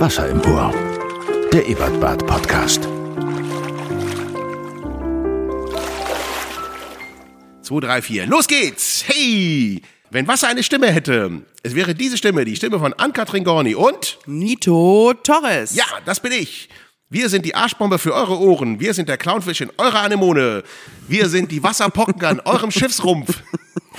Wasser im Ohr. Der Ebertbad Podcast. 2, 3, 4. Los geht's! Hey! Wenn Wasser eine Stimme hätte, es wäre diese Stimme, die Stimme von Ann-Kathrin Gorni und Nito Torres. ja, das bin ich. Wir sind die Arschbombe für eure Ohren. Wir sind der Clownfisch in eurer Anemone. Wir sind die Wasserpocken an eurem Schiffsrumpf.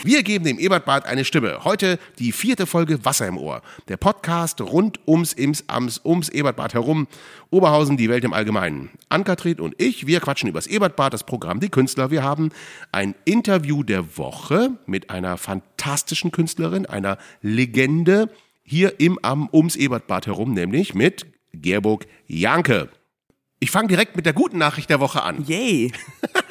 Wir geben dem Ebertbad eine Stimme. Heute die vierte Folge Wasser im Ohr. Der Podcast rund ums Ims, Ams, ums Ebertbad herum. Oberhausen, die Welt im Allgemeinen. Ann-Kathrin und ich, wir quatschen übers Ebertbad, das Programm Die Künstler. Wir haben ein Interview der Woche mit einer fantastischen Künstlerin, einer Legende hier im am ums Ebertbad herum, nämlich mit Gerburg Janke. Ich fange direkt mit der guten Nachricht der Woche an. Yay.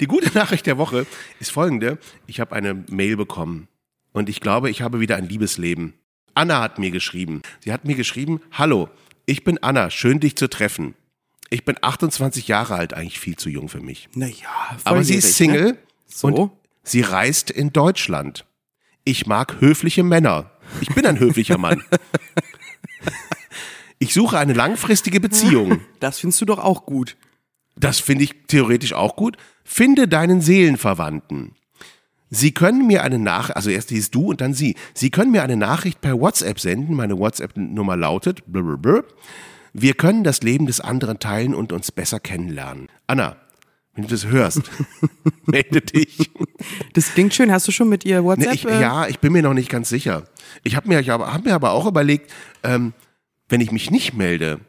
Die gute Nachricht der Woche ist folgende. Ich habe eine Mail bekommen und ich glaube, ich habe wieder ein Liebesleben. Anna hat mir geschrieben. Sie hat mir geschrieben, hallo, ich bin Anna, schön dich zu treffen. Ich bin 28 Jahre alt, eigentlich viel zu jung für mich. Naja, Aber sie ist Single Ne? So. und sie reist in Deutschland. Ich mag höfliche Männer. Ich bin ein höflicher Mann. Ich suche eine langfristige Beziehung. Das findest du doch auch gut. Das finde ich theoretisch auch gut. Finde deinen Seelenverwandten. Sie können mir eine Nachricht, also erst hieß du und dann sie. Sie können mir eine Nachricht per WhatsApp senden. Meine WhatsApp-Nummer lautet, blablabla. wir können das Leben des anderen teilen und uns besser kennenlernen. Anna, wenn du das hörst, melde dich. Das klingt schön. Hast du schon mit ihr Nee, WhatsApp? ich, äh, ja, ich bin mir noch nicht ganz sicher. Ich habe mir, ich hab, hab mir aber auch überlegt, ähm, wenn ich mich nicht melde,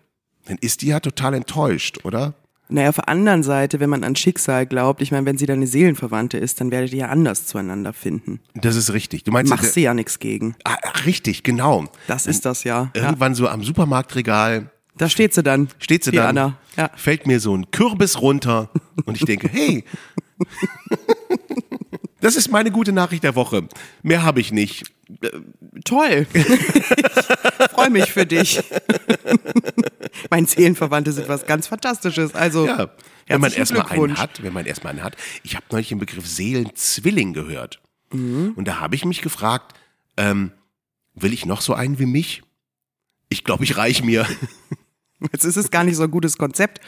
dann ist die ja total enttäuscht, oder? Naja, auf der anderen Seite, wenn man an Schicksal glaubt, ich meine, wenn sie deine Seelenverwandte ist, dann werdet ihr ja anders zueinander finden. Das ist richtig. Du meinst, Machst du ja nichts gegen. Ah, richtig, genau. Das ist das ja. ja. Irgendwann so am Supermarktregal Da steht sie dann. steht sie dann, Anna. Ja. fällt mir so ein Kürbis runter und ich denke, hey, das ist meine gute Nachricht der Woche. Mehr habe ich nicht. Toll. ich freue mich für dich. Meine Seelenverwandte sind was ganz Fantastisches. Also, Ja, wenn man erstmal einen hat, wenn man erstmal einen hat. Ich habe neulich den Begriff Seelenzwilling gehört. Mhm. Und da habe ich mich gefragt, ähm, will ich noch so einen wie mich? Ich glaube, ich reich mir. Jetzt ist es gar nicht so ein gutes Konzept,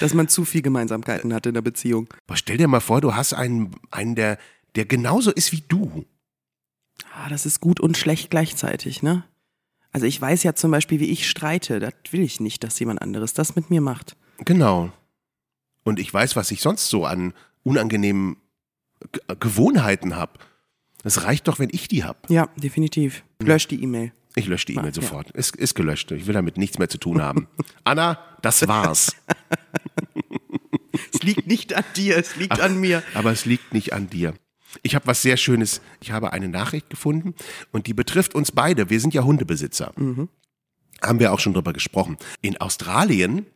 dass man zu viel Gemeinsamkeiten hat in der Beziehung. Aber stell dir mal vor, du hast einen, einen der, der genauso ist wie du. Ah, das ist gut und schlecht gleichzeitig, ne? Also ich weiß ja zum Beispiel, wie ich streite. Das will ich nicht, dass jemand anderes das mit mir macht. Genau. Und ich weiß, was ich sonst so an unangenehmen G Gewohnheiten habe. Es reicht doch, wenn ich die habe. Ja, definitiv. Lösch die E-Mail. Ich lösche die E-Mail Ja. sofort. Ist, ist gelöscht. Ich will damit nichts mehr zu tun haben. Anna, das war's. Es liegt nicht an dir, es liegt an mir. Aber es liegt nicht an dir. Ich habe was sehr Schönes. Ich habe eine Nachricht gefunden und die betrifft uns beide. Wir sind ja Hundebesitzer. Haben wir auch schon drüber gesprochen. In Australien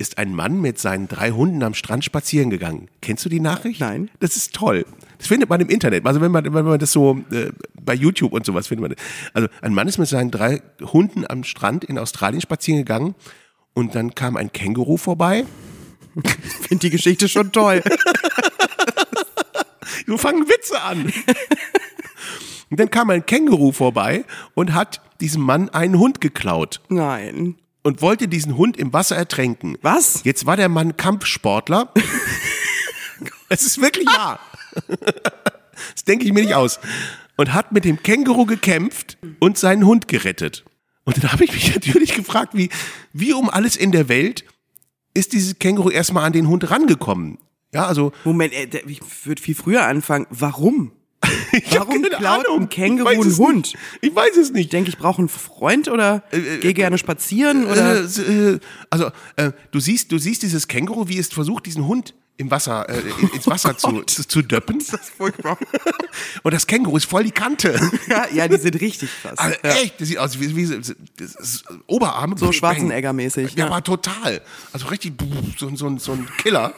ist ein Mann mit seinen drei Hunden am Strand spazieren gegangen. Kennst du die Nachricht? Nein. Das ist toll. Das findet man im Internet. Also wenn man, wenn man das so äh, bei YouTube und sowas findet man. das. Also ein Mann ist mit seinen drei Hunden am Strand in Australien spazieren gegangen und dann kam ein Känguru vorbei. Ich finde die Geschichte schon toll. So fangen Witze an. Und dann kam ein Känguru vorbei und hat diesem Mann einen Hund geklaut Nein. und wollte diesen Hund im Wasser ertränken. Was? Jetzt war der Mann Kampfsportler. Es ist wirklich wahr. Das denke ich mir nicht aus. Und hat mit dem Känguru gekämpft und seinen Hund gerettet. Und dann habe ich mich natürlich gefragt, wie, wie um alles in der Welt ist dieses Känguru erstmal an den Hund rangekommen? Ja, also Moment, äh, ich würde viel früher anfangen. Warum? ich Warum keine klaut Ahnung. ein Känguru Ich weiß einen es Hund? Nicht. Ich weiß es Ich nicht. denke, ich brauche einen Freund oder gehe gerne spazieren oder. Äh, äh, also äh, du siehst, du siehst dieses Känguru, wie es versucht, diesen Hund im Wasser, äh, ins Wasser zu, Oh Gott. zu, zu döppen. Das ist furchtbar. Und das Känguru ist voll die Kante. ja, ja, die sind richtig krass. Also ja. echt, das sieht aus wie, wie das ist Oberarme. So Schwarzenegger-mäßig. Ja, Ja. aber total. Also richtig so, so, so ein Killer.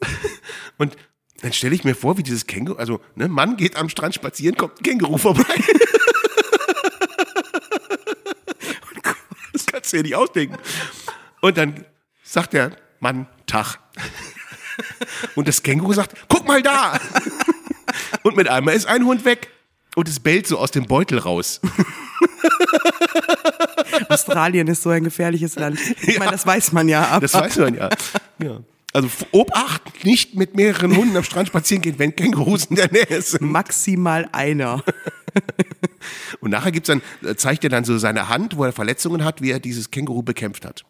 Und dann stelle ich mir vor, wie dieses Känguru, also ne, Mann geht am Strand spazieren, kommt ein Känguru vorbei. das kannst du dir nicht ausdenken. Und dann sagt der Mann Tag. Und das Känguru sagt, guck mal da. Und mit einmal ist ein Hund weg. Und es bellt so aus dem Beutel raus. Australien ist so ein gefährliches Land. Ich meine, das weiß man ja, aber Das weiß man ja. ja. Also Obacht, nicht mit mehreren Hunden am Strand spazieren gehen, wenn Kängurus in der Nähe sind. maximal einer. Und nachher gibt's dann, äh, zeigt er dann so seine Hand, wo er Verletzungen hat, wie er dieses Känguru bekämpft hat.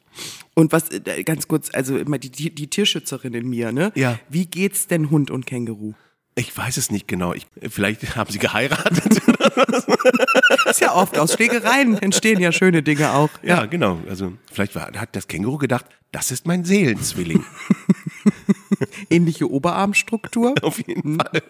Und was, äh, ganz kurz, also immer die, die, die Tierschützerin in mir, ne? Ja. Wie geht's denn Hund und Känguru? Ich weiß es nicht genau. Ich, vielleicht haben sie geheiratet. Ist ja oft aus Schlägereien entstehen ja schöne Dinge auch. ja, genau. Also vielleicht war, hat das Känguru gedacht, das ist mein Seelenzwilling. Ähnliche Oberarmstruktur. Auf jeden Fall.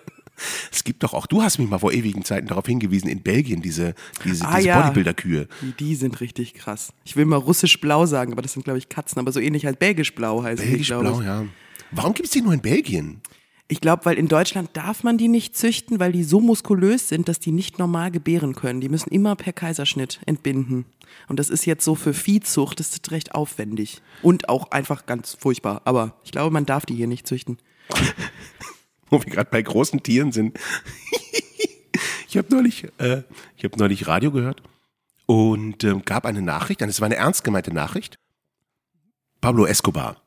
Es gibt doch auch, du hast mich mal vor ewigen Zeiten darauf hingewiesen, in Belgien diese, diese, Ah, diese ja. Bodybuilder-Kühe. Die, die sind richtig krass. Ich will mal russisch-blau sagen, aber das sind, glaube ich, Katzen. Aber so ähnlich als belgisch-blau glaube Belgisch-blau, ja. Warum gibt's die nur in Belgien? Ich glaube, weil in Deutschland darf man die nicht züchten, weil die so muskulös sind, dass die nicht normal gebären können. Die müssen immer per Kaiserschnitt entbinden. Und das ist jetzt so für Viehzucht, das ist recht aufwendig. Und auch einfach ganz furchtbar. Aber ich glaube, man darf die hier nicht züchten. wo wir gerade bei großen Tieren sind. ich habe neulich, äh, ich habe neulich Radio gehört und ähm, gab eine Nachricht, und es war eine ernst gemeinte Nachricht. Pablo Escobar,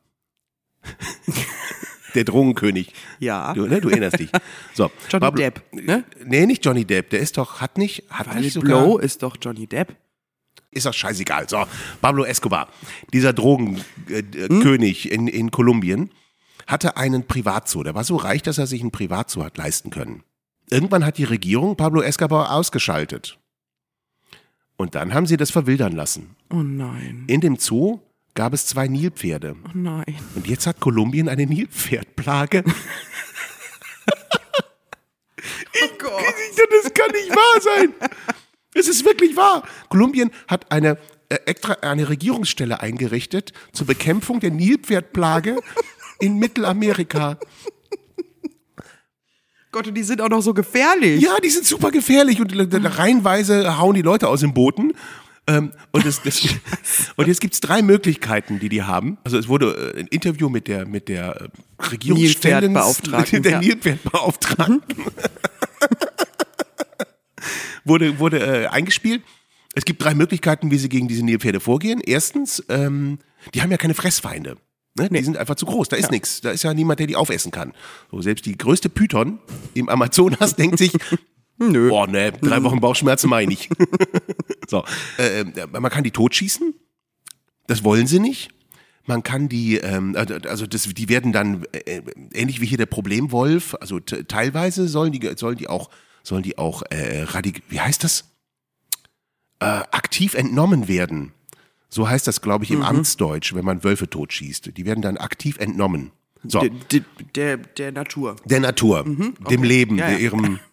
der Drogenkönig. Ja. Du, ne, du erinnerst dich. So, Johnny Pablo, Depp, ne? Nee, nicht Johnny Depp. Der ist doch, hat nicht, hat Weil nicht sogar. Blow ist doch Johnny Depp. Ist doch scheißegal. So, Pablo Escobar, dieser Drogenkönig äh, König in, in Kolumbien, hatte einen Privatzoo. Der war so reich, dass er sich einen Privatzoo hat leisten können. Irgendwann hat die Regierung Pablo Escobar ausgeschaltet. Und dann haben sie das verwildern lassen. Oh nein. In dem Zoo gab es zwei Nilpferde. Oh nein. Und jetzt hat Kolumbien eine Nilpferdplage. Oh Gott. Das kann nicht wahr sein. Es ist wirklich wahr. Kolumbien hat eine äh, extra eine Regierungsstelle eingerichtet zur Bekämpfung der Nilpferdplage in Mittelamerika. Gott, und die sind auch noch so gefährlich. Ja, die sind super gefährlich und äh, reihenweise hauen die Leute aus dem Booten. Ähm, und, das, und jetzt gibt's drei Möglichkeiten, die die haben. Also es wurde äh, ein Interview mit der mit der äh, Regierungsstellen Nilpferdbeauftragten, der ja. Nilpferdbeauftragten wurde wurde äh, eingespielt. Es gibt drei Möglichkeiten, wie sie gegen diese Nilpferde vorgehen. Erstens, ähm, die haben ja keine Fressfeinde. Ne? Die sind einfach zu groß. Da ist nichts. Da ist ja niemand, der die aufessen kann. So, selbst die größte Python im Amazonas denkt sich, Nö. Boah, ne, drei Wochen Bauchschmerzen meine ich. so, äh, äh, man kann die totschießen. Das wollen sie nicht. Man kann die, ähm, also das, die werden dann äh, ähnlich wie hier der Problemwolf. Also teilweise sollen die, sollen die auch, sollen die auch äh, radik, wie heißt das? Äh, aktiv entnommen werden. So heißt das, glaube ich, im Amtsdeutsch, wenn man Wölfe totschießt. Die werden dann aktiv entnommen. So, Der, der, der, Natur. der Natur, dem Leben, Ja, ja. ihrem,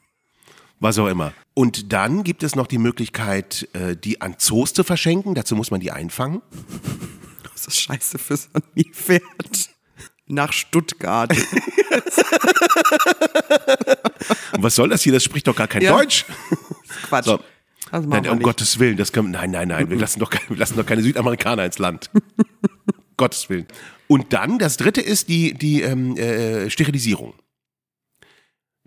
was auch immer. Und dann gibt es noch die Möglichkeit, äh, die an Zoos zu verschenken. Dazu muss man die einfangen. Das ist scheiße für so ein Nilpferd. Nach Stuttgart. Was soll das hier? Das spricht doch gar kein Ja. Deutsch. Quatsch. So. Machen Nein, um nicht. Gottes Willen, das kann, nein, nein, nein, wir lassen doch, keine- wir lassen doch keine Südamerikaner ins Land. Gottes Willen. Und dann, das dritte ist die, die ähm, äh, Sterilisierung.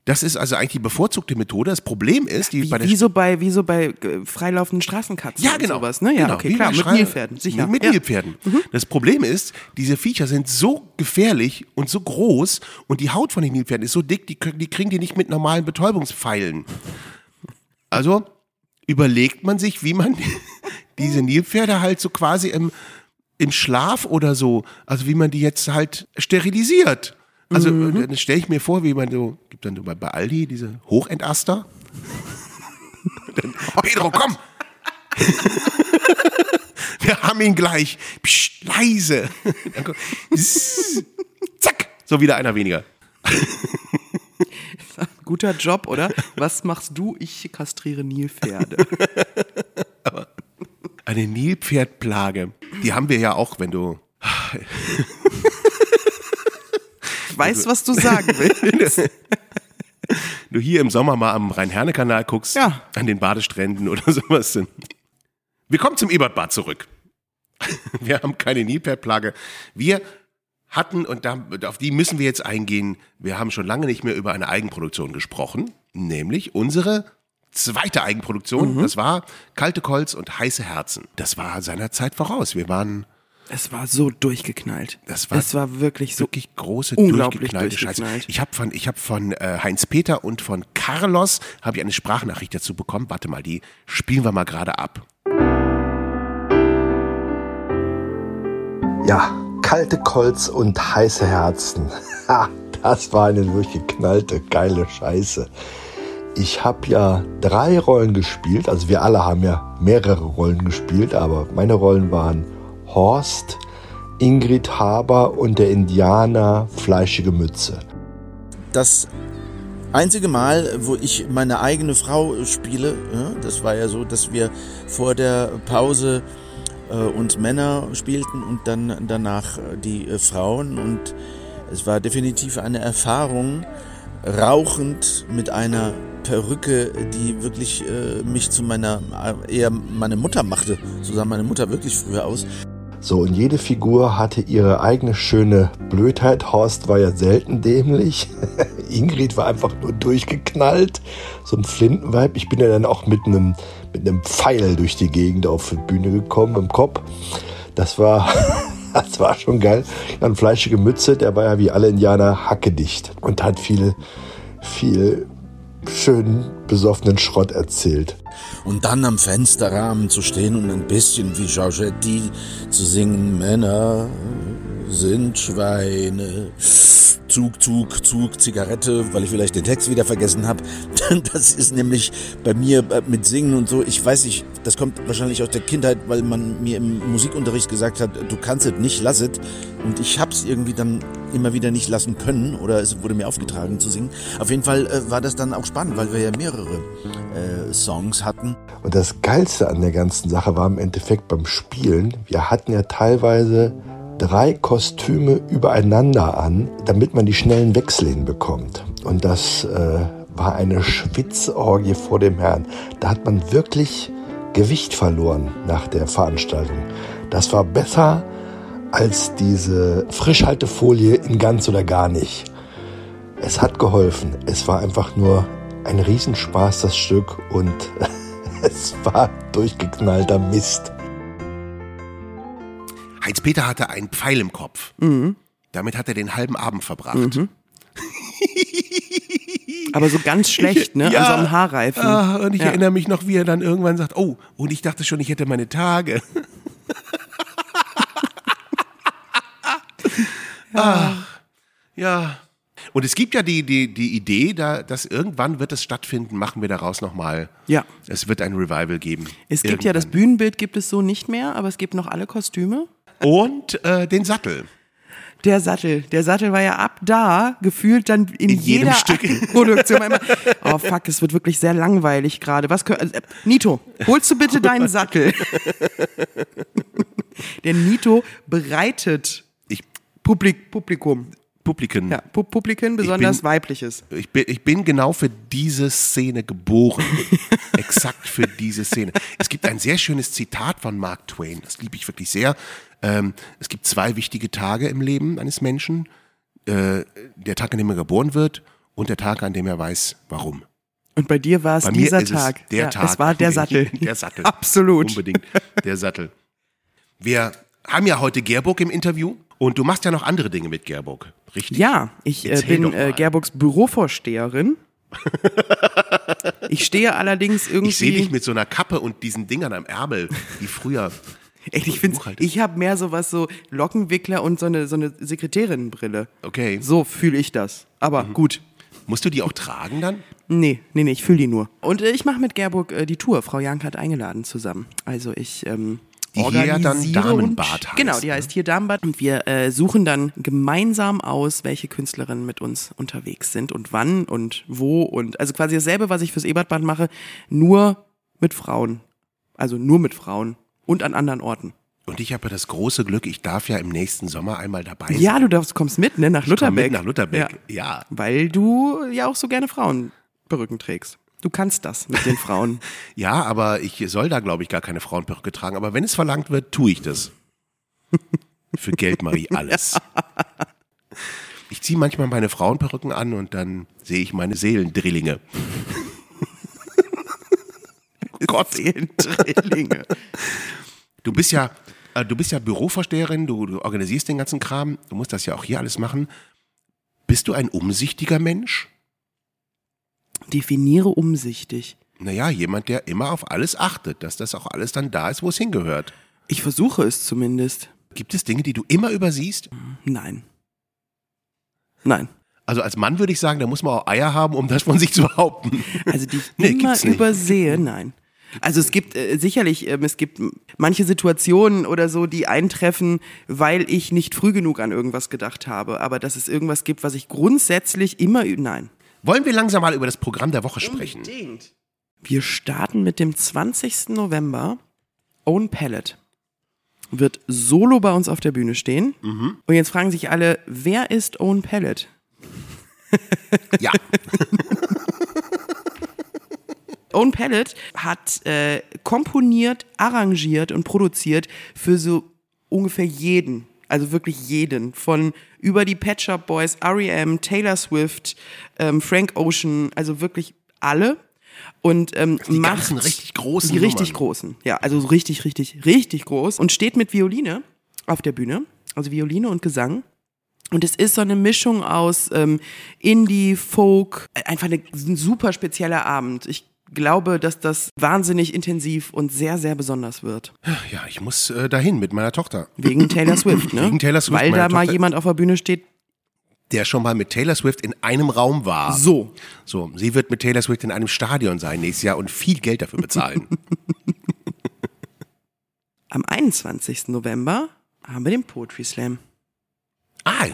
Das ist also eigentlich die bevorzugte Methode. Das Problem ist, die Wie, bei der wie, so bei, wie so bei äh, freilaufenden Straßenkatzen Ja, genau. sowas, ne? Ja, genau. okay, Wie klar, mit Nilpferden, sicher. Mit ja. Nilpferden. Das Problem ist, diese Viecher sind so gefährlich und so groß und die Haut von den Nilpferden ist so dick, die, die kriegen die nicht mit normalen Betäubungspfeilen. Also überlegt man sich, wie man diese Nilpferde halt so quasi im, im Schlaf oder so, also wie man die jetzt halt sterilisiert. Also Mhm. äh, dann stelle ich mir vor, wie man so, gibt dann so bei, Aldi diese Hochentaster. dann, Pedro, komm! Wir haben ihn gleich. Psst, leise. Zzz, Zack, so wieder einer weniger. Guter Job, oder? Was machst du? Ich kastriere Nilpferde. Eine Nilpferdplage. Die haben wir ja auch, wenn du Ich weiß, was du sagen willst. du hier im Sommer mal am Rhein-Herne-Kanal guckst, Ja. an den Badestränden oder sowas. Wir kommen zum Ebertbad zurück. Wir haben keine Nilpferdplage. Wir hatten, und da, auf die müssen wir jetzt eingehen, wir haben schon lange nicht mehr über eine Eigenproduktion gesprochen, nämlich unsere zweite Eigenproduktion. Das war Kalte Kolz und heiße Herzen. Das war seiner Zeit voraus. Wir waren Es war so durchgeknallt. Das war es war wirklich so. wirklich große, unglaublich durchgeknallte Scheiße. durchgeknallt. Ich habe von, ich hab von äh, Heinz-Peter und von Carlos habe ich eine Sprachnachricht dazu bekommen. Warte mal, die spielen wir mal gerade ab. Ja, kalte Kolz und heiße Herzen. Ha, das war eine durchgeknallte, geile Scheiße. Ich habe ja drei Rollen gespielt, also wir alle haben ja mehrere Rollen gespielt, aber meine Rollen waren Horst, Ingrid Haber und der Indianer Fleischige Mütze. das einzige Mal, wo ich meine eigene Frau spiele, das war ja so, dass wir vor der Pause äh, uns Männer spielten und dann danach äh, die äh, Frauen und es war definitiv eine Erfahrung, rauchend mit einer Perücke, die wirklich äh, mich zu meiner, eher meine Mutter machte. So sah meine Mutter wirklich früher aus. So, und jede Figur hatte ihre eigene schöne Blödheit. Horst war ja selten dämlich. Ingrid war einfach nur durchgeknallt. So ein Flintenweib. Ich bin ja dann auch mit einem, mit einem Pfeil durch die Gegend auf die Bühne gekommen im Kopf. Das war, das war schon geil. Dann fleischige Mütze, der war ja wie alle Indianer hackedicht und hat viel, viel schönen besoffenen Schrott erzählt. Und dann am Fensterrahmen zu stehen und ein bisschen wie Giorgetti zu singen, Männer sind Schweine. Zug, Zug, Zug, Zigarette, weil ich vielleicht den Text wieder vergessen habe. Das ist nämlich bei mir äh, mit Singen und so, ich weiß nicht, das kommt wahrscheinlich aus der Kindheit, weil man mir im Musikunterricht gesagt hat, du kannst es nicht, lass es. Und ich hab's irgendwie dann immer wieder nicht lassen können oder es wurde mir aufgetragen zu singen. Auf jeden Fall äh, war das dann auch spannend, weil wir ja mehrere äh, Songs hatten. Und das Geilste an der ganzen Sache war im Endeffekt beim Spielen, wir hatten ja teilweise drei Kostüme übereinander an, damit man die schnellen Wechsel hinbekommt. Und das äh, war eine Schwitzorgie vor dem Herrn. Da hat man wirklich Gewicht verloren nach der Veranstaltung. Das war besser als diese Frischhaltefolie in ganz oder gar nicht. Es hat geholfen. Es war einfach nur ein Riesenspaß, das Stück, und es war durchgeknallter Mist. Heinz-Peter hatte einen Pfeil im Kopf. Damit hat er den halben Abend verbracht. Aber so ganz schlecht, ne? Ja. An so einem Haarreifen. Ah, und ich Ja. erinnere mich noch, wie er dann irgendwann sagt, oh, und ich dachte schon, ich hätte meine Tage. Ach, ja. Und es gibt ja die, die, die Idee, da, dass irgendwann wird es stattfinden, machen wir daraus nochmal. Ja. Es wird ein Revival geben. Es gibt ja das Irgendwann. Bühnenbild gibt es so nicht mehr, aber es gibt noch alle Kostüme. Und äh, den Sattel. Der Sattel, der Sattel war ja ab da gefühlt dann in, In jedem jeder Stück. Produktion. Oh fuck, es wird wirklich sehr langweilig gerade. Was kö- äh, Nito, holst du bitte deinen Sattel? Der Nito bereitet Ich, Publik, Publikum, Publiken. ja, Pu Publiken, besonders bin- weibliches. Ich bin, ich bin genau für diese Szene geboren. Exakt für diese Szene. Es gibt ein sehr schönes Zitat von Mark Twain. Das liebe ich wirklich sehr. Ähm, es gibt zwei wichtige Tage im Leben eines Menschen. Äh, der Tag, an dem er geboren wird und der Tag, an dem er weiß, warum. Und bei dir war es Bei mir dieser ist es Tag. der ja, Tag. Es war der Sattel. Der Sattel. Absolut. Unbedingt. Der Sattel. Wir haben ja heute Gerburg im Interview und du machst ja noch andere Dinge mit Gerburg, richtig? Ja, ich äh, bin äh, Gerburgs Bürovorsteherin. ich stehe allerdings irgendwie. Ich sehe dich mit so einer Kappe und diesen Dingern am Ärmel, wie früher. Echt, ich finde, Buchhalter. ich habe mehr so was so Lockenwickler und so eine so eine Sekretärinnenbrille. Okay. So fühle ich das. Aber Mhm. gut. Musst du die auch tragen dann? Nee, nee, nee, ich fühle die nur. Und äh, ich mache mit Gerburg äh, die Tour. Frau Jank hat eingeladen zusammen. Also ich ähm, Die hier dann Damenbad heißt, Genau, die ne? heißt hier Damenbad. Und wir äh, suchen dann gemeinsam aus, welche Künstlerinnen mit uns unterwegs sind und wann und wo. Und also quasi dasselbe, was ich fürs Ebertbad mache, nur mit Frauen. Also nur mit Frauen und an anderen Orten. Und ich habe ja das große Glück, ich darf ja im nächsten Sommer einmal dabei sein. Ja, du darfst, kommst mit, ne, nach Lutherbeck. mit nach Lutherbeck, ja. Weil du ja auch so gerne Frauenperücken trägst. Du kannst das mit den Frauen. Ja, aber ich soll da, glaube ich, gar keine Frauenperücke tragen. Aber wenn es verlangt wird, tue ich das. Für Geld mache ich alles. Ich ziehe manchmal meine Frauenperücken an und dann sehe ich meine Seelendrillinge. Gott. Zehn Drillinge. Du bist ja, äh, du bist ja Bürovorsteherin, du, du organisierst den ganzen Kram, du musst das ja auch hier alles machen. Bist du ein umsichtiger Mensch? Definiere umsichtig. Naja, jemand, der immer auf alles achtet, dass das auch alles dann da ist, wo es hingehört. Ich versuche es zumindest. Gibt es Dinge, die du immer übersiehst? Nein. Nein. Also als Mann würde ich sagen, da muss man auch Eier haben, um das von sich zu behaupten. Also die ich Nee, immer übersehe, nein. Also es gibt äh, sicherlich, ähm, es gibt manche Situationen oder so, die eintreffen, weil ich nicht früh genug an irgendwas gedacht habe. Aber dass es irgendwas gibt, was ich grundsätzlich immer, nein. Wollen wir langsam mal über das Programm der Woche sprechen? Wir starten mit dem 20. November. Own Palette wird solo bei uns auf der Bühne stehen. Und jetzt fragen sich alle, wer ist Own Palette? Ja. Own Palette hat äh, komponiert, arrangiert und produziert für so ungefähr jeden. Also wirklich jeden. Von über die Pet Shop Boys, R.E.M., Taylor Swift, ähm, Frank Ocean, also wirklich alle. Und ähm, die macht richtig großen Die richtig Nummern. großen. Ja, also so richtig, richtig, richtig groß. Und steht mit Violine auf der Bühne. Also Violine und Gesang. Und es ist so eine Mischung aus ähm, Indie, Folk, einfach eine, ein super spezieller Abend. Ich glaube, dass das wahnsinnig intensiv und sehr, sehr besonders wird. Ja, ich muss äh, dahin mit meiner Tochter. Wegen Taylor Swift, ne? Wegen Taylor Swift, Weil da mal Tochter- jemand auf der Bühne steht. Der schon mal mit Taylor Swift in einem Raum war. So. So, sie wird mit Taylor Swift in einem Stadion sein nächstes Jahr und viel Geld dafür bezahlen. Am 21. November haben wir den Poetry Slam. ah,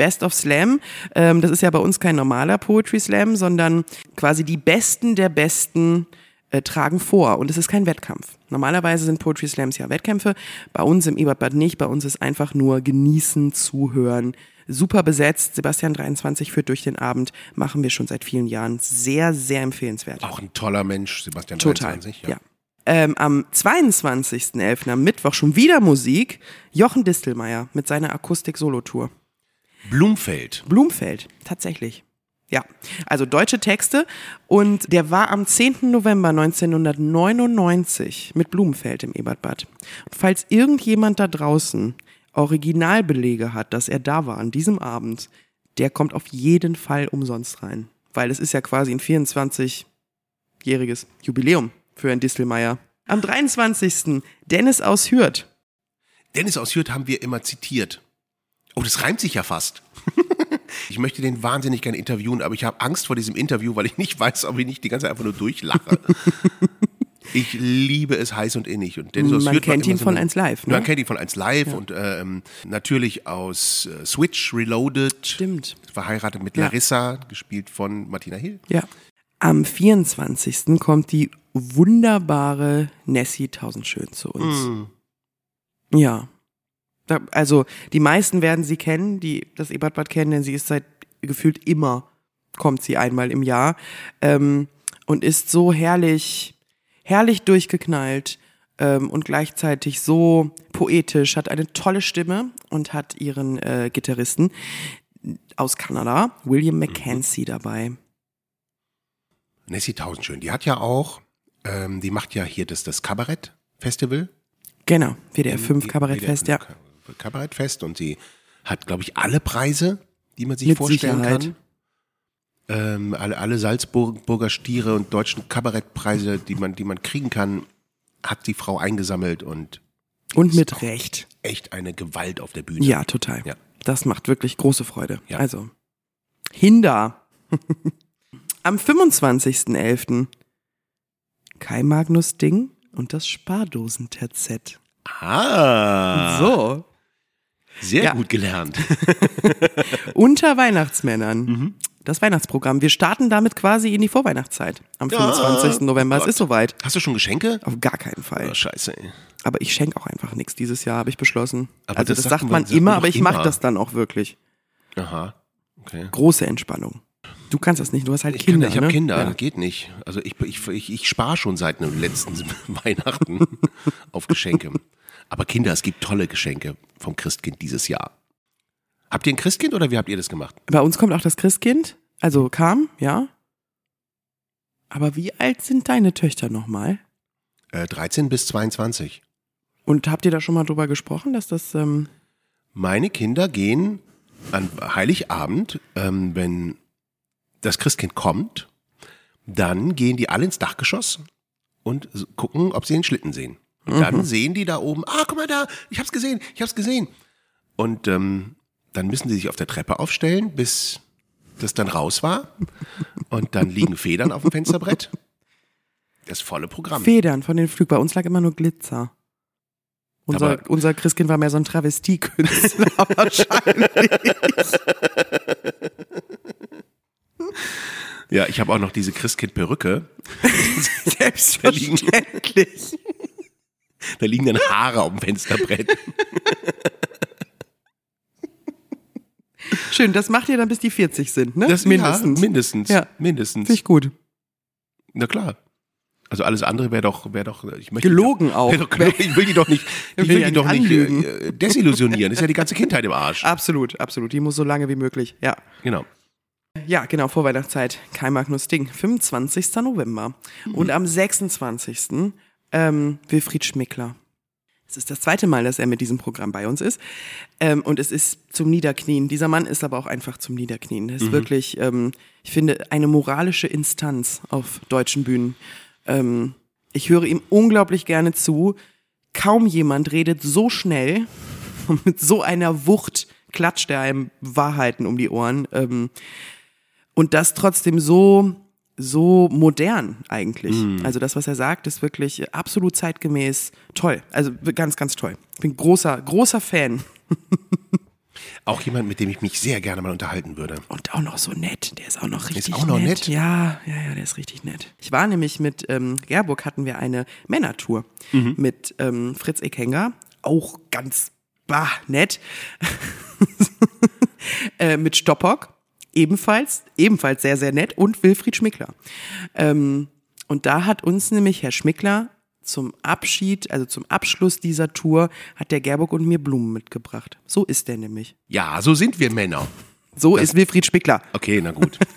Best of Slam. Ähm, das ist ja bei uns kein normaler Poetry Slam, sondern quasi die Besten der Besten äh, tragen vor. Und es ist kein Wettkampf. Normalerweise sind Poetry Slams ja Wettkämpfe. Bei uns im Ebertbad nicht. Bei uns ist einfach nur genießen, zuhören. Super besetzt. Sebastian 23 führt durch den Abend. Machen wir schon seit vielen Jahren. Sehr, sehr empfehlenswert. auch ein toller Mensch, Sebastian Total. 23. ja. Ähm, am 22.11. am Mittwoch schon wieder Musik. Jochen Distelmeier mit seiner Akustik-Solo-Tour. Blumfeld. Blumfeld, tatsächlich. Ja, also deutsche Texte. Und der war am 10. November 1999 mit Blumenfeld im Ebertbad. Und falls irgendjemand da draußen Originalbelege hat, dass er da war an diesem Abend, der kommt auf jeden Fall umsonst rein. Weil es ist ja quasi ein 24-jähriges Jubiläum für Herrn Distelmeier. Am 23. Dennis aus Hürth. Dennis aus Hürth haben wir immer zitiert. Oh, das reimt sich ja fast. ich möchte den wahnsinnig gerne interviewen, aber ich habe Angst vor diesem Interview, weil ich nicht weiß, ob ich nicht die ganze Zeit einfach nur durchlache. ich liebe es heiß und innig. Und Dennis Man kennt ihn so von eine- 1 Live, ne? Man kennt ihn von 1 Live und ähm, natürlich aus äh, Switch Reloaded. Stimmt. Verheiratet mit Ja. Larissa, gespielt von Martina Hill. Ja. Am 24. kommt die wunderbare Nessie Tausendschön zu uns. Ja. Also die meisten werden sie kennen, die das Ebertbad kennen, denn sie ist seit gefühlt immer, kommt sie einmal im Jahr ähm, und ist so herrlich, herrlich durchgeknallt ähm, und gleichzeitig so poetisch, hat eine tolle Stimme und hat ihren äh, Gitarristen aus Kanada, William Mackenzie, dabei. Nessie Tausendschön, die hat ja auch, ähm, die macht ja hier das, das Kabarett-Festival. Genau, WDR 5 Die- Kabarettfest, WDR ja. 5 Kabarettfest und sie hat, glaube ich, alle Preise, die man sich Mit vorstellen Sicherheit. kann. Ähm, alle, alle Salzburger Stiere und deutschen Kabarettpreise, die man, die man kriegen kann, hat die Frau eingesammelt und Und mit Recht. echt eine Gewalt auf der Bühne. Ja, total. Ja. Das macht wirklich große Freude. Ja. Also, Hinda. Am 25.11. Kai Magnus Ding und das Spardosen-TZ. Ah, So. Sehr Ja. gut gelernt. Unter Weihnachtsmännern. Mhm. Das Weihnachtsprogramm. Wir starten damit quasi in die Vorweihnachtszeit. Am 25. November. Es Gott. ist soweit. Hast du schon Geschenke? Auf gar keinen Fall. Oh, scheiße. Ey. Aber ich schenke auch einfach nichts dieses Jahr, habe ich beschlossen. Aber also das das, sagt man- man immer, aber ich mache das dann auch wirklich. Aha. Okay. Große Entspannung. Du kannst das nicht, du hast halt Ich, Kinder. kann, ich habe ne? Kinder, Ja. das geht nicht. Also ich, ich, ich, ich spare schon seit dem letzten Weihnachten auf Geschenke. Aber Kinder, es gibt tolle Geschenke vom Christkind dieses Jahr. Habt ihr ein Christkind oder wie habt ihr das gemacht? Bei uns kommt auch das Christkind, also kam, ja. Aber wie alt sind deine Töchter nochmal? Äh, 13 bis 22. Und habt ihr da schon mal drüber gesprochen, dass das, ähm, Meine Kinder gehen an Heiligabend, ähm, wenn das Christkind kommt, dann gehen die alle ins Dachgeschoss und gucken, ob sie den Schlitten sehen. Und dann sehen die da oben, ah, guck mal da, ich hab's gesehen, ich hab's gesehen. Und ähm, dann müssen sie sich auf der Treppe aufstellen, bis das dann raus war. Und dann liegen Federn auf dem Fensterbrett. Das volle Programm. Federn von den Flügen? Bei uns lag immer nur Glitzer. Unser, Aber- unser Christkind war mehr so ein Travestiekünstler wahrscheinlich. Ja, ich habe auch noch diese Christkind-Perücke. Selbstverständlich. Da liegen dann Haare auf dem Fensterbrett. Schön, das macht ihr dann, bis die 40 sind, ne? Das mindestens. Ja, mindestens. Ja. Mindestens. Finde ich gut. Na klar. Also alles andere wäre doch, wäre doch, ich möchte Gelogen auch. Wär doch. Ich will die doch nicht, ich will die doch nicht äh, desillusionieren. Ist ja die ganze Kindheit im Arsch. Absolut, absolut. Die muss so lange wie möglich. Ja. Genau. Ja, genau, Vorweihnachtszeit. Kein Magnus Ding. 25. November. Und am 26. Ähm, Wilfried Schmickler. Es ist das zweite Mal, dass er mit diesem Programm bei uns ist. Ähm, und es ist zum Niederknien. Dieser Mann ist aber auch einfach zum Niederknien. Er ist wirklich, ähm, ich finde, eine moralische Instanz auf deutschen Bühnen. Ähm, ich höre ihm unglaublich gerne zu. Kaum jemand redet so schnell und mit so einer Wucht klatscht er einem Wahrheiten um die Ohren. Ähm, und das trotzdem so, so modern eigentlich. Also das, was er sagt, ist wirklich absolut zeitgemäß toll. Also ganz, ganz toll. Ich bin großer, großer Fan. Auch jemand, mit dem ich mich sehr gerne mal unterhalten würde. Und auch noch so nett. Der ist auch noch richtig auch noch nett? Ja, ja, ja, der ist richtig nett. Ich war nämlich mit ähm, Gerburg hatten wir eine Männertour mit ähm, Fritz Ekenga. Auch ganz bah, nett. äh, mit Stoppock. Ebenfalls, ebenfalls sehr, sehr nett. Und Wilfried Schmickler. Ähm, und da hat uns nämlich Herr Schmickler zum Abschied, also zum Abschluss dieser Tour, hat der Gerburg und mir Blumen mitgebracht. So ist der nämlich. Ja, so sind wir Männer. So ist Wilfried Schmickler. Okay, na gut.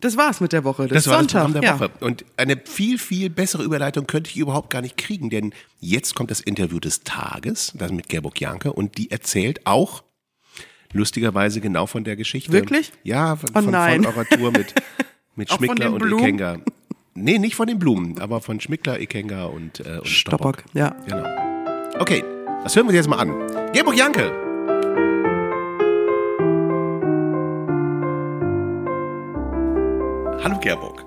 Das war's mit der Woche. Das, Das war das Sonntag. Programm der ja. Woche. Und eine viel, viel bessere Überleitung könnte ich überhaupt gar nicht kriegen, denn jetzt kommt das Interview des Tages, das mit Gerburg Janke, und die erzählt auch lustigerweise genau von der Geschichte. Wirklich? Ja, von, Oh von, von eurer Tour mit, mit Schmickler und Blumen? Ikenga. Nee, nicht von den Blumen, aber von Schmickler, Ikenga und, äh, und Stoppock. Stoppock, ja. Genau. Okay, das hören wir uns jetzt mal an. Gerburg Janke. Hallo Gerburg.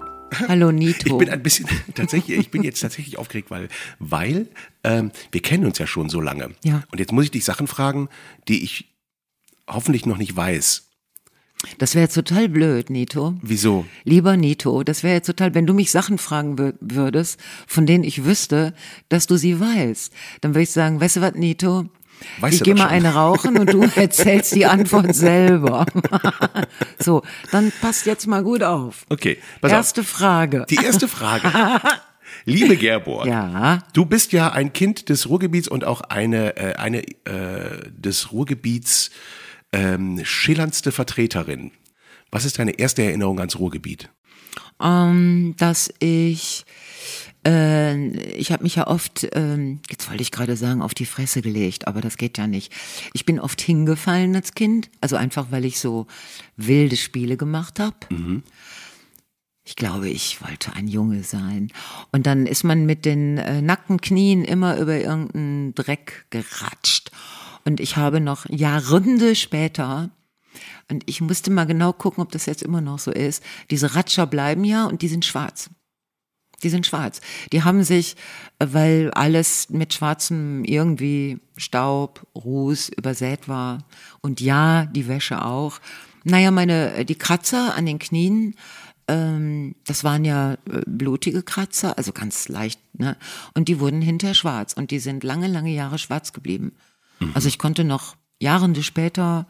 Hallo Nito. Ich bin ein bisschen tatsächlich, ich bin jetzt tatsächlich aufgeregt, weil, weil ähm, wir kennen uns ja schon so lange. Ja. Und jetzt muss ich dich Sachen fragen, die ich hoffentlich noch nicht weiß. das wäre jetzt total blöd, Nito. Wieso? Lieber Nito, das wäre jetzt total, wenn du mich Sachen fragen wür- würdest, von denen ich wüsste, dass du sie weißt. Dann würde ich sagen, weißt du was, Nito? Weißt ich gehe mal schon. eine rauchen und du erzählst die Antwort selber. so, dann passt jetzt mal gut auf. Okay, pass Erste auf. Frage. Die erste Frage. Liebe Gerborg, Ja. du bist ja ein Kind des Ruhrgebiets und auch eine, äh, eine äh, des Ruhrgebiets ähm, schillerndste Vertreterin. Was ist deine erste Erinnerung ans Ruhrgebiet? ähm, dass ich, äh, ich habe mich ja oft, ähm, jetzt wollte ich gerade sagen, auf die Fresse gelegt, aber das geht ja nicht. Ich bin oft hingefallen als Kind, also einfach, weil ich so wilde Spiele gemacht habe. Ich glaube, ich wollte ein Junge sein. Und dann ist man mit den äh, nackten Knien immer über irgendeinen Dreck geratscht. Und ich habe noch Jahrhunderte später und ich musste mal genau gucken, ob das jetzt immer noch so ist. Diese Ratscher bleiben ja und die sind schwarz. Die sind schwarz. Die haben sich, weil alles mit schwarzem irgendwie Staub, Ruß übersät war und ja, die Wäsche auch. Naja, meine, die Kratzer an den Knien, ähm, das waren ja äh, blutige Kratzer, also ganz leicht, ne? Und die wurden hinterher schwarz und die sind lange, lange Jahre schwarz geblieben. Also ich konnte noch Jahre später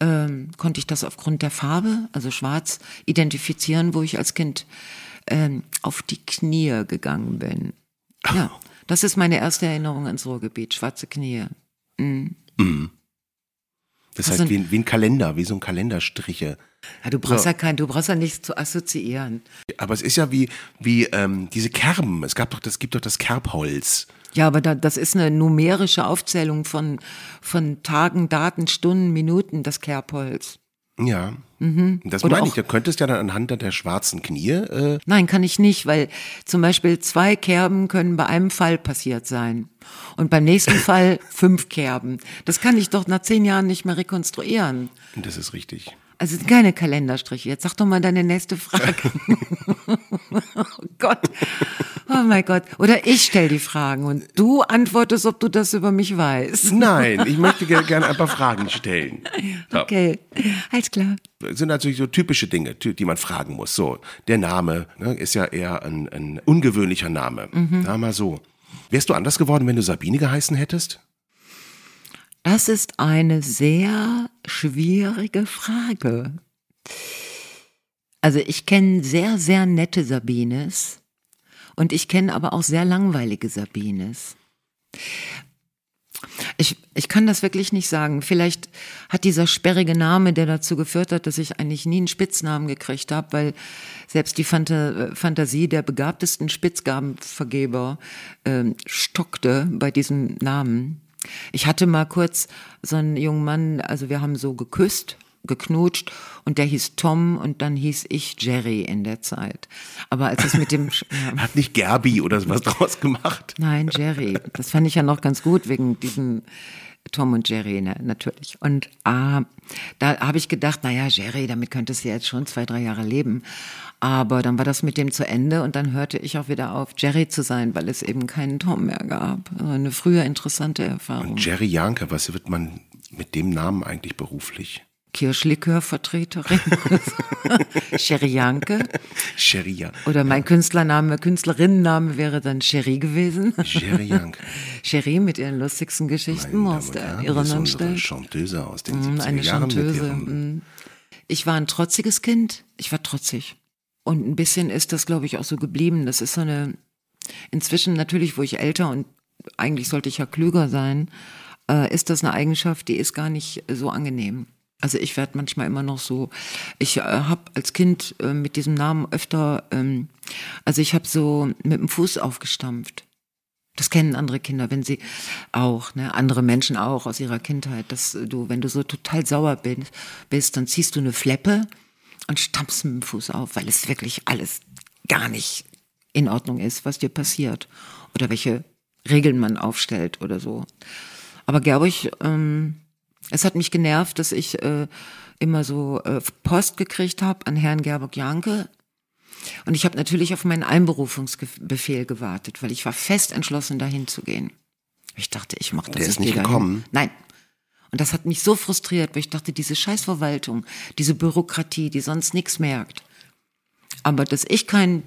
ähm, konnte ich das aufgrund der Farbe, also schwarz, identifizieren, wo ich als Kind ähm, auf die Knie gegangen bin. Ja, das ist meine erste Erinnerung ans Ruhrgebiet, schwarze Knie. Das Also- heißt wie, ein- wie ein Kalender, wie so ein Kalenderstriche. Ja, du brauchst So. ja kein, du brauchst ja nichts zu assoziieren. Aber es ist ja wie, wie ähm, diese Kerben. Es gab doch, das gibt doch das Kerbholz. Ja, aber da, das ist eine numerische Aufzählung von, von Tagen, Daten, Stunden, Minuten, das Kerbholz. Ja. Das Mhm. Oder meine ich. Du könntest ja dann anhand der schwarzen Knie. Äh, Nein, kann ich nicht, weil zum Beispiel zwei Kerben können bei einem Fall passiert sein. Und beim nächsten Fall fünf Kerben. Das kann ich doch nach zehn Jahren nicht mehr rekonstruieren. das ist richtig. Also keine Kalenderstriche. Jetzt sag doch mal deine nächste Frage. oh Gott. Oh mein Gott. Oder ich stell die Fragen und du antwortest, ob du das über mich weißt. Nein, ich möchte ge- gerne ein paar Fragen stellen. So. Okay, alles klar. Das sind natürlich so typische Dinge, die man fragen muss. So, der Name ne, ist ja eher ein, ein ungewöhnlicher Name. Mhm. Sag mal so. Wärst du anders geworden, wenn du Sabine geheißen hättest? Das ist eine sehr schwierige Frage. Also ich kenne sehr, sehr nette Sabines und ich kenne aber auch sehr langweilige Sabines. Ich, ich kann das wirklich nicht sagen. Vielleicht hat dieser sperrige Name, der dazu geführt hat, dass ich eigentlich nie einen Spitznamen gekriegt habe, weil selbst die Phanta Fantasie der begabtesten Spitzgabenvergeber ähm, stockte bei diesem Namen. Ich hatte mal kurz so einen jungen Mann, also wir haben so geküsst, geknutscht und der hieß Tom und dann hieß ich Jerry in der Zeit. Aber als es mit dem ja. Hat nicht Gerbi oder sowas draus gemacht? Nein, Jerry. Das fand ich ja noch ganz gut wegen diesem Tom und Jerry, ne, natürlich. Und ah, da habe ich gedacht, naja, Jerry, damit könntest du jetzt schon zwei, drei Jahre leben. Aber dann war das mit dem zu Ende und dann hörte ich auch wieder auf, Jerry zu sein, weil es eben keinen Tom mehr gab. Also Eine früher interessante Erfahrung. Jerry Janke, was wird man mit dem Namen eigentlich beruflich? Kirschlikörvertreterin. Sherry Janke. Sheria. Oder mein Künstlername, Künstlerinnenname wäre dann Sherry gewesen. Jerry Janke. Sherry mit ihren lustigsten Geschichten aus und der Irrenanstalt. Chanteuse aus den Mm, 70er Eine Jahren mit Chanteuse. ihrem mm. Ich war ein trotziges Kind. Ich war trotzig. Und ein bisschen ist das, glaube ich, auch so geblieben. Das ist so eine, inzwischen natürlich, wo ich älter und eigentlich sollte ich ja klüger sein, äh, ist das eine Eigenschaft, die ist gar nicht so angenehm. Also ich werde manchmal immer noch so, ich äh, habe als Kind äh, mit diesem Namen öfter, ähm, also ich habe so mit dem Fuß aufgestampft. Das kennen andere Kinder, wenn sie auch, ne, andere Menschen auch aus ihrer Kindheit, dass du, wenn du so total sauer bist, bist, dann ziehst du eine Fleppe und stampfst mit dem Fuß auf, weil es wirklich alles gar nicht in Ordnung ist, was dir passiert oder welche Regeln man aufstellt oder so. Aber glaube ich, ähm, es hat mich genervt, dass ich äh, immer so äh, Post gekriegt habe an Herrn Gerburg Janke. Und ich habe natürlich auf meinen Einberufungsbefehl gewartet, weil ich war fest entschlossen, dahin zu gehen. Ich dachte, ich mache das. Der ist ich nicht dahin. gekommen? Nein. Und das hat mich so frustriert, weil ich dachte, diese Scheißverwaltung, diese Bürokratie, die sonst nichts merkt. Aber dass ich kein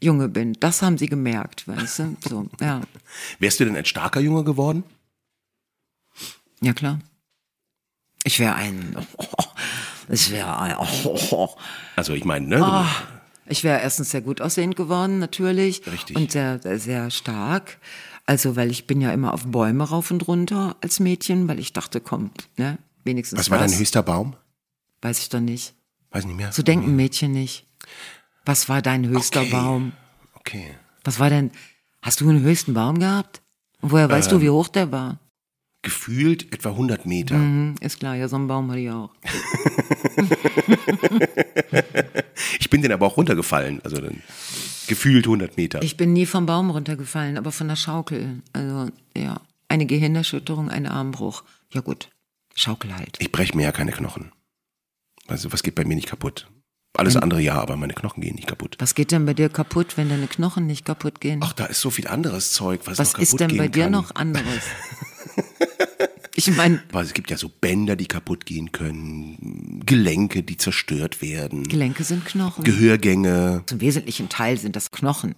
Junge bin, das haben sie gemerkt, weißt du? So, ja. Wärst du denn ein starker Junge geworden? Ja, klar. Ich wäre ein. Ich wäre ein. Also ich meine, ne? Ah. Ich wäre erstens sehr gut aussehend geworden, natürlich. Richtig. Und sehr, sehr stark. Also, weil ich bin ja immer auf Bäume rauf und runter als Mädchen, weil ich dachte, komm, ne, wenigstens Was war dein höchster Baum? Weiß ich doch nicht. Weiß nicht mehr. So denken Mädchen nicht. Was war dein höchster Okay. Baum? Okay. Was war denn, hast du einen höchsten Baum gehabt? Und woher weißt Ähm. du, wie hoch der war? Gefühlt etwa 100 Meter. Hm, ist klar, ja, so einen Baum hatte ich auch. Ich bin den aber auch runtergefallen. Also dann gefühlt 100 Meter. Ich bin nie vom Baum runtergefallen, aber von der Schaukel. Also, ja. Eine Gehirnerschütterung, ein Armbruch. Ja gut, Schaukel halt. Ich breche mir ja keine Knochen. Also was geht bei mir nicht kaputt? Alles andere ja, aber meine Knochen gehen nicht kaputt. Was geht denn bei dir kaputt, wenn deine Knochen nicht kaputt gehen? Ach, da ist so viel anderes Zeug, was, Was noch kaputt ist denn gehen bei dir kann. noch anderes? ich meine, Aber es gibt ja so Bänder, die kaputt gehen können, Gelenke, die zerstört werden, Gelenke sind Knochen. Gehörgänge. Zum wesentlichen Teil sind das Knochen.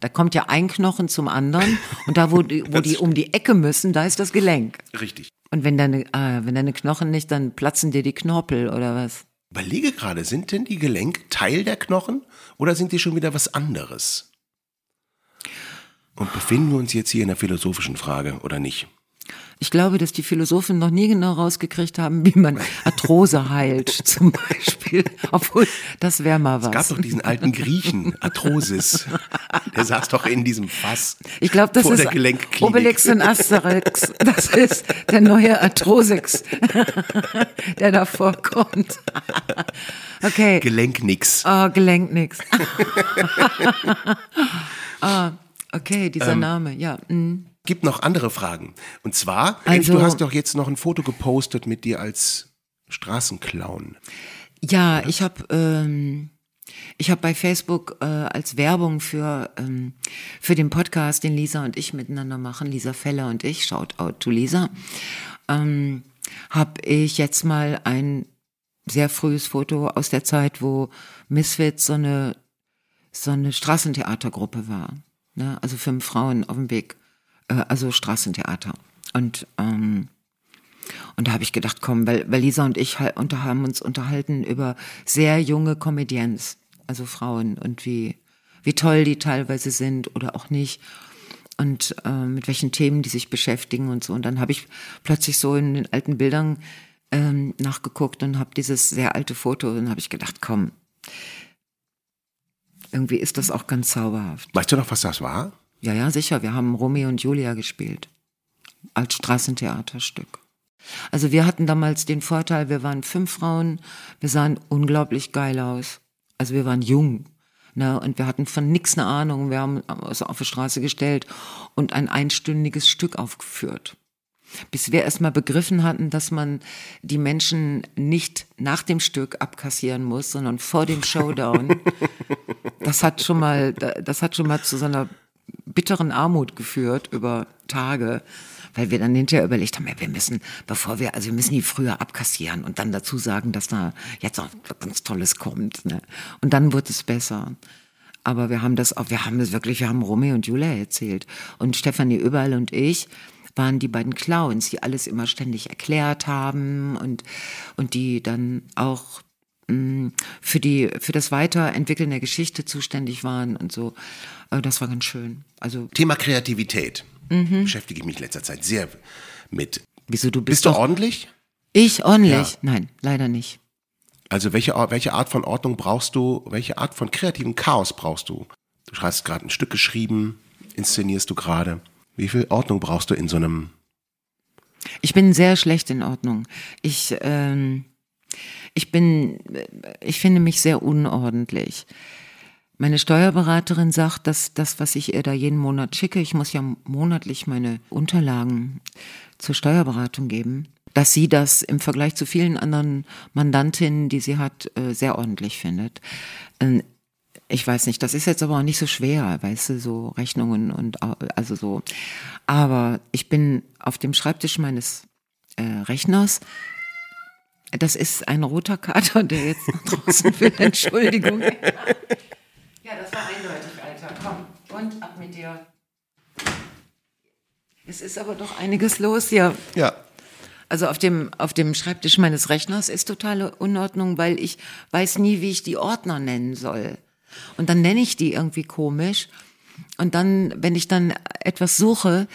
Da kommt ja ein Knochen zum anderen und da, wo die, wo die um die Ecke müssen, da ist das Gelenk. Richtig. Und wenn deine, ah, wenn deine Knochen nicht, dann platzen dir die Knorpel oder was? Überlege gerade, sind denn die Gelenke Teil der Knochen oder sind die schon wieder was anderes? Und befinden wir uns jetzt hier in der philosophischen Frage oder nicht? Ich glaube, dass die Philosophen noch nie genau rausgekriegt haben, wie man Arthrose heilt, zum Beispiel. Obwohl, das wäre mal was. Es gab doch diesen alten Griechen, Arthrosis. Der saß doch in diesem Fass. Ich glaube, das vor ist. Obelix und Asterix. Das ist der neue Arthrosix, der da vorkommt. Okay. Gelenk nix. Oh, Gelenk nix. ah, okay, dieser Ähm, Name, ja. mm. Gibt noch andere Fragen. Und zwar, Also- du hast doch jetzt noch ein Foto gepostet mit dir als Straßenclown. Ja, ich habe ähm, ich habe bei Facebook äh, als Werbung für ähm, für den Podcast, den Lisa und ich miteinander machen, Lisa Feller und ich, shout out to Lisa, ähm, habe ich jetzt mal ein sehr frühes Foto aus der Zeit, wo Misfits so eine so eine Straßentheatergruppe war, ne? also fünf Frauen auf dem Weg, also Straßentheater und ähm, und da habe ich gedacht, komm, weil, weil Lisa und ich unter, haben uns unterhalten über sehr junge Comedians, also Frauen und wie, wie toll die teilweise sind oder auch nicht und äh, mit welchen Themen die sich beschäftigen und so. Und dann habe ich plötzlich so in den alten Bildern ähm, nachgeguckt und habe dieses sehr alte Foto und habe ich gedacht, komm, irgendwie ist das auch ganz zauberhaft. Weißt du noch, was das war? Ja, ja, sicher. Wir haben Romeo und Julia gespielt. Als Straßentheaterstück. Also wir hatten damals den Vorteil, wir waren fünf Frauen, wir sahen unglaublich geil aus. Also wir waren jung. Ne, und wir hatten von nix eine Ahnung. Wir haben uns auf die Straße gestellt und ein einstündiges Stück aufgeführt. Bis wir erstmal begriffen hatten, dass man die Menschen nicht nach dem Stück abkassieren muss, sondern vor dem Showdown. Das hat schon mal, das hat schon mal zu so einer bitteren Armut geführt über Tage, weil wir dann hinterher überlegt haben, ja, wir müssen, bevor wir, also wir müssen die früher abkassieren und dann dazu sagen, dass da jetzt was ganz Tolles kommt. Ne? Und dann wird es besser. Aber wir haben das auch, wir haben das wirklich, wir haben Romeo und Julia erzählt. Und Stefanie Überall und ich waren die beiden Clowns, die alles immer ständig erklärt haben und, und die dann auch für die, für das Weiterentwickeln der Geschichte zuständig waren und so. Äh, Das war ganz schön. Also, Thema Kreativität. Beschäftige ich mich in letzter Zeit sehr mit. wieso du bist, Bist du doch, ordentlich? ich ordentlich? Ja. Nein, leider nicht. Also welche, welche Art von Ordnung brauchst du, welche Art von kreativem Chaos brauchst du? Du hast gerade ein Stück geschrieben, inszenierst du gerade. Wie viel Ordnung brauchst du in so einem Ich bin sehr schlecht in Ordnung. Ich, ähm, ich bin, ich finde mich sehr unordentlich. Meine Steuerberaterin sagt, dass das, was ich ihr da jeden Monat schicke, ich muss ja monatlich meine Unterlagen zur Steuerberatung geben, dass sie das im Vergleich zu vielen anderen Mandantinnen, die sie hat, äh, sehr ordentlich findet. Ähm, Ich weiß nicht, das ist jetzt aber auch nicht so schwer, weißt du, so Rechnungen und also so. Aber ich bin auf dem Schreibtisch meines äh, Rechners. Das ist ein roter Kater, der jetzt nach draußen will. Entschuldigung. Ja, das war eindeutig, Alter. Komm, und ab mit dir. Es ist aber doch einiges los hier. Ja. Also auf dem, auf dem Schreibtisch meines Rechners ist totale Unordnung, weil ich weiß nie, wie ich die Ordner nennen soll. Und dann nenne ich die irgendwie komisch. Und dann, wenn ich dann etwas suche,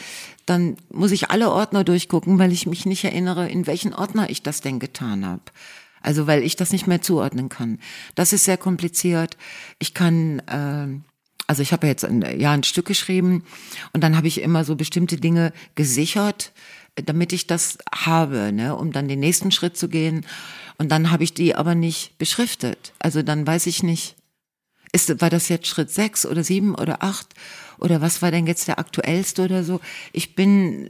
dann muss ich alle Ordner durchgucken, weil ich mich nicht erinnere, in welchen Ordner ich das denn getan habe. Also weil ich das nicht mehr zuordnen kann. Das ist sehr kompliziert. Ich kann, äh, also ich habe ja jetzt ein, ja, ein Stück geschrieben und dann habe ich immer so bestimmte Dinge gesichert, damit ich das habe, ne, um dann den nächsten Schritt zu gehen. Und dann habe ich die aber nicht beschriftet. Also dann weiß ich nicht, ist, war das jetzt Schritt sechs oder sieben oder acht oder was war denn jetzt der aktuellste oder so? Ich bin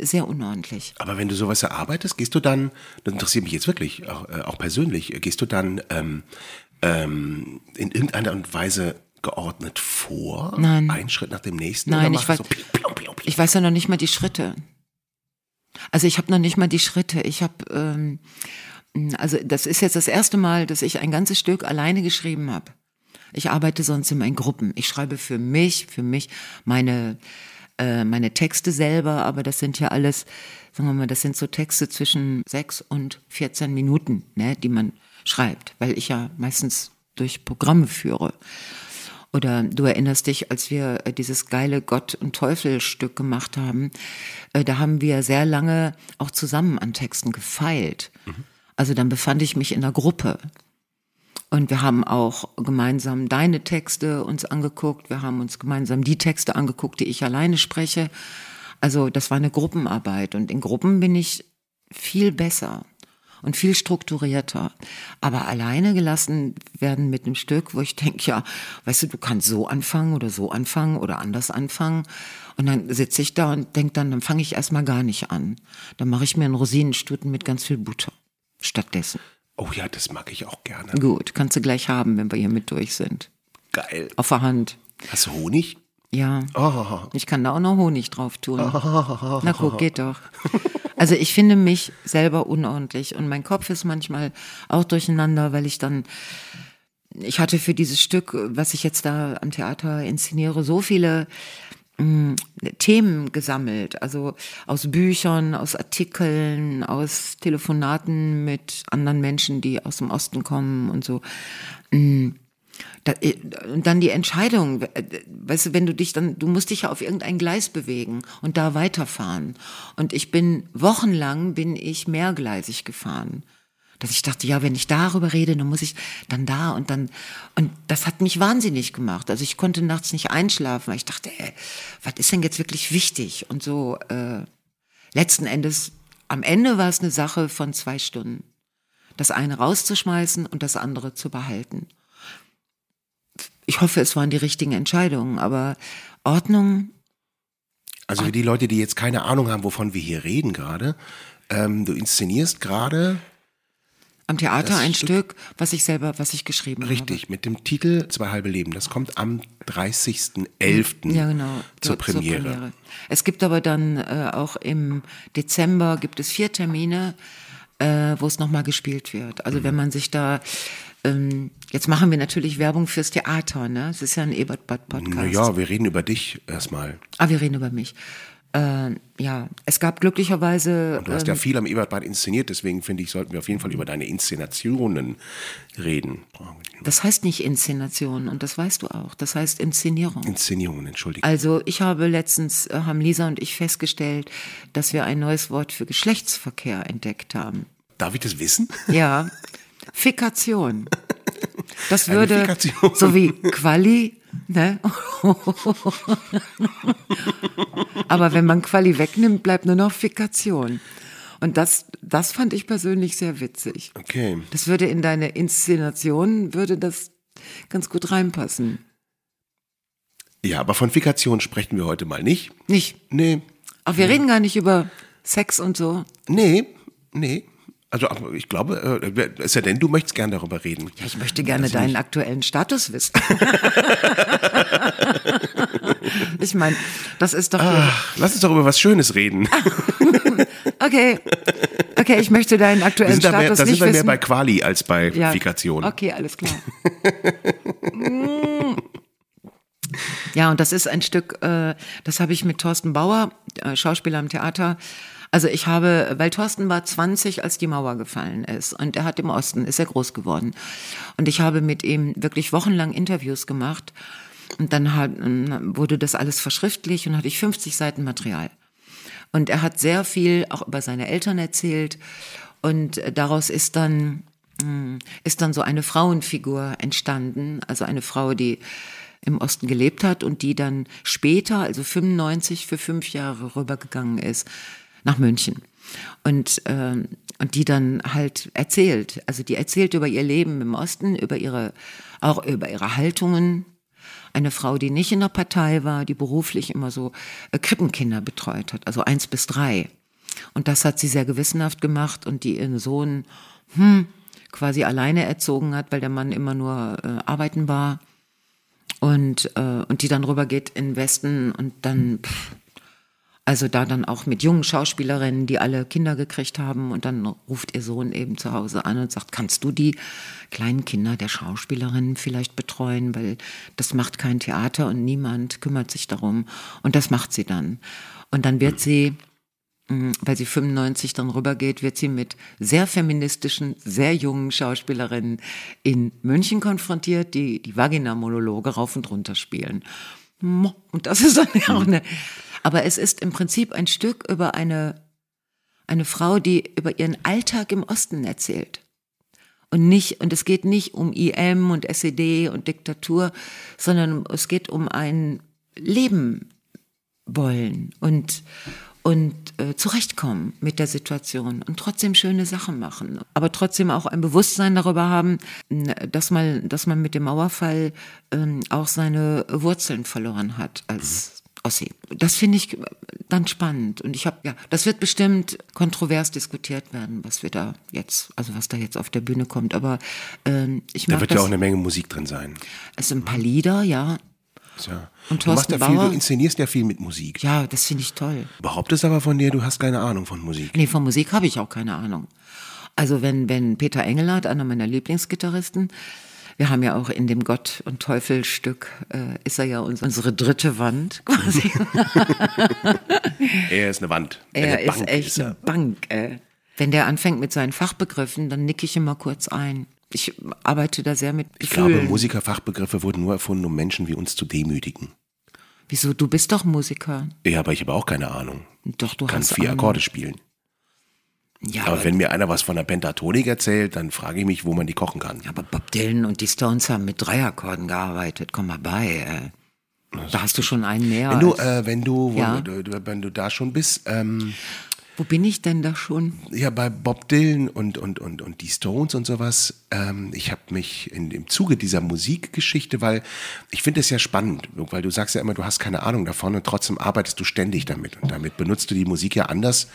sehr unordentlich. Aber wenn du sowas erarbeitest, gehst du dann, das interessiert mich jetzt wirklich, auch, äh, auch persönlich, gehst du dann ähm, ähm, in irgendeiner Art und Weise geordnet vor? Nein. Einen Schritt nach dem nächsten? Nein, ich weiß- so piu, piu? Ich weiß ja noch nicht mal die Schritte. Also ich habe noch nicht mal die Schritte. Ich habe, ähm, also das ist jetzt das erste Mal, dass ich ein ganzes Stück alleine geschrieben habe. Ich arbeite sonst immer in Gruppen. Ich schreibe für mich, für mich meine äh, meine Texte selber, aber das sind ja alles, sagen wir mal, das sind so Texte zwischen sechs und 14 Minuten, ne, die man schreibt, weil ich ja meistens durch Programme führe. Oder du erinnerst dich, als wir äh, dieses geile Gott- und Teufel-Stück gemacht haben, äh, da haben wir sehr lange auch zusammen an Texten gefeilt. Also dann befand ich mich in der Gruppe. Und wir haben auch gemeinsam deine Texte uns angeguckt. Wir haben uns gemeinsam die Texte angeguckt, die ich alleine spreche. Also das war eine Gruppenarbeit. Und in Gruppen bin ich viel besser und viel strukturierter. Aber alleine gelassen werden mit einem Stück, wo ich denke, ja, weißt du, du kannst so anfangen oder so anfangen oder anders anfangen. Und dann sitze ich da und denke dann, dann fange ich erstmal gar nicht an. Dann mache ich mir einen Rosinenstuten mit ganz viel Butter stattdessen. Oh ja, das mag ich auch gerne. Gut, kannst du gleich haben, wenn wir hier mit durch sind. Geil. Auf der Hand. Hast du Honig? Ja. Oh. Ich kann da auch noch Honig drauf tun. Na guck, geht doch. Also ich finde mich selber unordentlich und mein Kopf ist manchmal auch durcheinander, weil ich dann, ich hatte für dieses Stück, was ich jetzt da am Theater inszeniere, so viele Themen gesammelt, also aus Büchern, aus Artikeln, aus Telefonaten mit anderen Menschen, die aus dem Osten kommen und so. Da, äh, und dann die Entscheidung, äh, weißt du, wenn du dich dann, du musst dich ja auf irgendein Gleis bewegen und da weiterfahren. Und ich bin wochenlang bin ich mehrgleisig gefahren. Dass ich dachte, ja, wenn ich darüber rede, dann muss ich dann da und dann, und das hat mich wahnsinnig gemacht. Also ich konnte nachts nicht einschlafen, weil ich dachte, ey, was ist denn jetzt wirklich wichtig? Und so, äh, letzten Endes, am Ende war es eine Sache von zwei Stunden. Das eine rauszuschmeißen und das andere zu behalten ich hoffe, es waren die richtigen Entscheidungen, aber Ordnung. Also für die Leute, die jetzt keine Ahnung haben, wovon wir hier reden gerade, ähm, du inszenierst gerade am Theater ein Stück- Stück, was ich selber, was ich geschrieben richtig mit dem Titel Zwei halbe Leben. Das kommt am 30.11. habe. Ja, genau. zur Zur Premiere. Es gibt aber dann äh, auch im Dezember gibt es vier Termine, äh, wo es nochmal gespielt wird. Also wenn man sich da ähm, jetzt machen wir natürlich Werbung fürs Theater, ne? Es ist ja ein Ebert Bad Podcast. Naja, wir reden über dich erstmal. Ah, wir reden über mich. Äh, ja, es gab glücklicherweise. Und du hast ja viel am Ebertbad inszeniert, deswegen finde ich, sollten wir auf jeden Fall über deine Inszenationen reden. Das heißt nicht Inszenation und das weißt du auch. Das heißt Inszenierung. Inszenierungen, entschuldige. Also ich habe letztens, äh, haben Lisa und ich festgestellt, dass wir ein neues Wort für Geschlechtsverkehr entdeckt haben. Darf ich das wissen? Ja, Fikation. Das würde, so wie Quali, ne? Aber wenn man Quali wegnimmt, bleibt nur noch Fikation. Und das, das fand ich persönlich sehr witzig. Okay. Das würde in deine Inszenation, würde das ganz gut reinpassen. Ja, aber von Fikation sprechen wir heute mal nicht. Nicht? Nee, Aber wir reden gar nicht über Sex und so. nee, nee. Also ich glaube, äh, es sei denn, du möchtest gern darüber reden. Ja, ich möchte gerne deinen aktuellen Status wissen. ich meine, das ist doch. Ach, lass uns doch über was Schönes reden. Okay. Okay, ich möchte deinen aktuellen sind da, mehr, Status da sind nicht wir mehr wissen. bei Quali als bei Ja. Fikation. Okay, alles klar. Ja, und das ist ein Stück, äh, das habe ich mit Thorsten Bauer, äh, Schauspieler am Theater. Also ich habe, weil Thorsten war 20, als die Mauer gefallen ist. Und er hat im Osten, ist er groß geworden. Und ich habe mit ihm wirklich wochenlang Interviews gemacht. Und dann hat, wurde das alles verschriftlich und hatte ich 50 Seiten Material. Und er hat sehr viel auch über seine Eltern erzählt. Und daraus ist dann, mh, ist dann so eine Frauenfigur entstanden. Also eine Frau, die im Osten gelebt hat und die dann später, also 95, für fünf Jahre rübergegangen ist nach München. Und, ähm, und die dann halt erzählt. Also die erzählt über ihr Leben im Osten, über ihre, auch über ihre Haltungen, eine Frau, die nicht in der Partei war, die beruflich immer so äh, Krippenkinder betreut hat, also eins bis drei. Und das hat sie sehr gewissenhaft gemacht und die ihren Sohn hm, quasi alleine erzogen hat, weil der Mann immer nur äh, arbeiten war. Und, äh, und die dann rübergeht in den Westen und dann, pff, also da dann auch mit jungen Schauspielerinnen, die alle Kinder gekriegt haben und dann ruft ihr Sohn eben zu Hause an und sagt, kannst du die kleinen Kinder der Schauspielerinnen vielleicht betreuen, weil das macht kein Theater und niemand kümmert sich darum und das macht sie dann. Und dann wird sie Mhm, Weil sie 95 dann rübergeht, wird sie mit sehr feministischen, sehr jungen Schauspielerinnen in München konfrontiert, die die Vagina-Monologe rauf und runter spielen. Und das ist dann ja auch eine. Aber es ist im Prinzip ein Stück über eine, eine Frau, die über ihren Alltag im Osten erzählt. Und nicht, und es geht nicht um IM und SED und Diktatur, sondern es geht um ein Leben wollen und, und äh, zurechtkommen mit der Situation und trotzdem schöne Sachen machen. Aber trotzdem auch ein Bewusstsein darüber haben, dass man, dass man mit dem Mauerfall ähm, auch seine Wurzeln verloren hat als Ossi. Das finde ich dann spannend. Und ich habe, ja, das wird bestimmt kontrovers diskutiert werden, was wir da jetzt, also was da jetzt auf der Bühne kommt. Aber ähm, ich Da wird das. ja auch eine Menge Musik drin sein. es sind ein paar Lieder, ja. Ja. Und du machst ja viel, Bauer? du inszenierst ja viel mit Musik. Ja, das finde ich toll. Behauptest aber von dir, du hast keine Ahnung von Musik. Nee, von Musik habe ich auch keine Ahnung. Also wenn, wenn Peter Engelhardt, einer meiner Lieblingsgitarristen, wir haben ja auch in dem Gott und Teufel Stück, äh, ist er ja uns, unsere dritte Wand quasi. Er ist eine Wand. er eine ist Bank echt ist eine Bank. Äh. Wenn der anfängt mit seinen Fachbegriffen, dann nicke ich immer kurz ein. Ich arbeite da sehr mit Ich Gefühlen. glaube, Musikerfachbegriffe wurden nur erfunden, um Menschen wie uns zu demütigen. Wieso? Du bist doch Musiker. Ja, aber ich habe auch keine Ahnung. Doch, du Kann hast vier Ahnung. Akkorde spielen. Ja, Aber aber, wenn mir einer was von der Pentatonik erzählt, dann frage ich mich, wo man die kochen kann. aber Bob Dylan und die Stones haben mit Dreiakkorden gearbeitet. Komm mal bei. Äh. Da hast du schon einen mehr. Wenn du, äh, wenn du, wo Ja. du- wenn du da schon bist, ähm, Wo bin ich denn da schon? ja, bei Bob Dylan und, und, und, und die Stones und sowas, ähm, ich habe mich in, im Zuge dieser Musikgeschichte, weil ich finde es ja spannend, weil du sagst ja immer, du hast keine Ahnung davon und trotzdem arbeitest du ständig damit. Und damit benutzt du die Musik ja anders,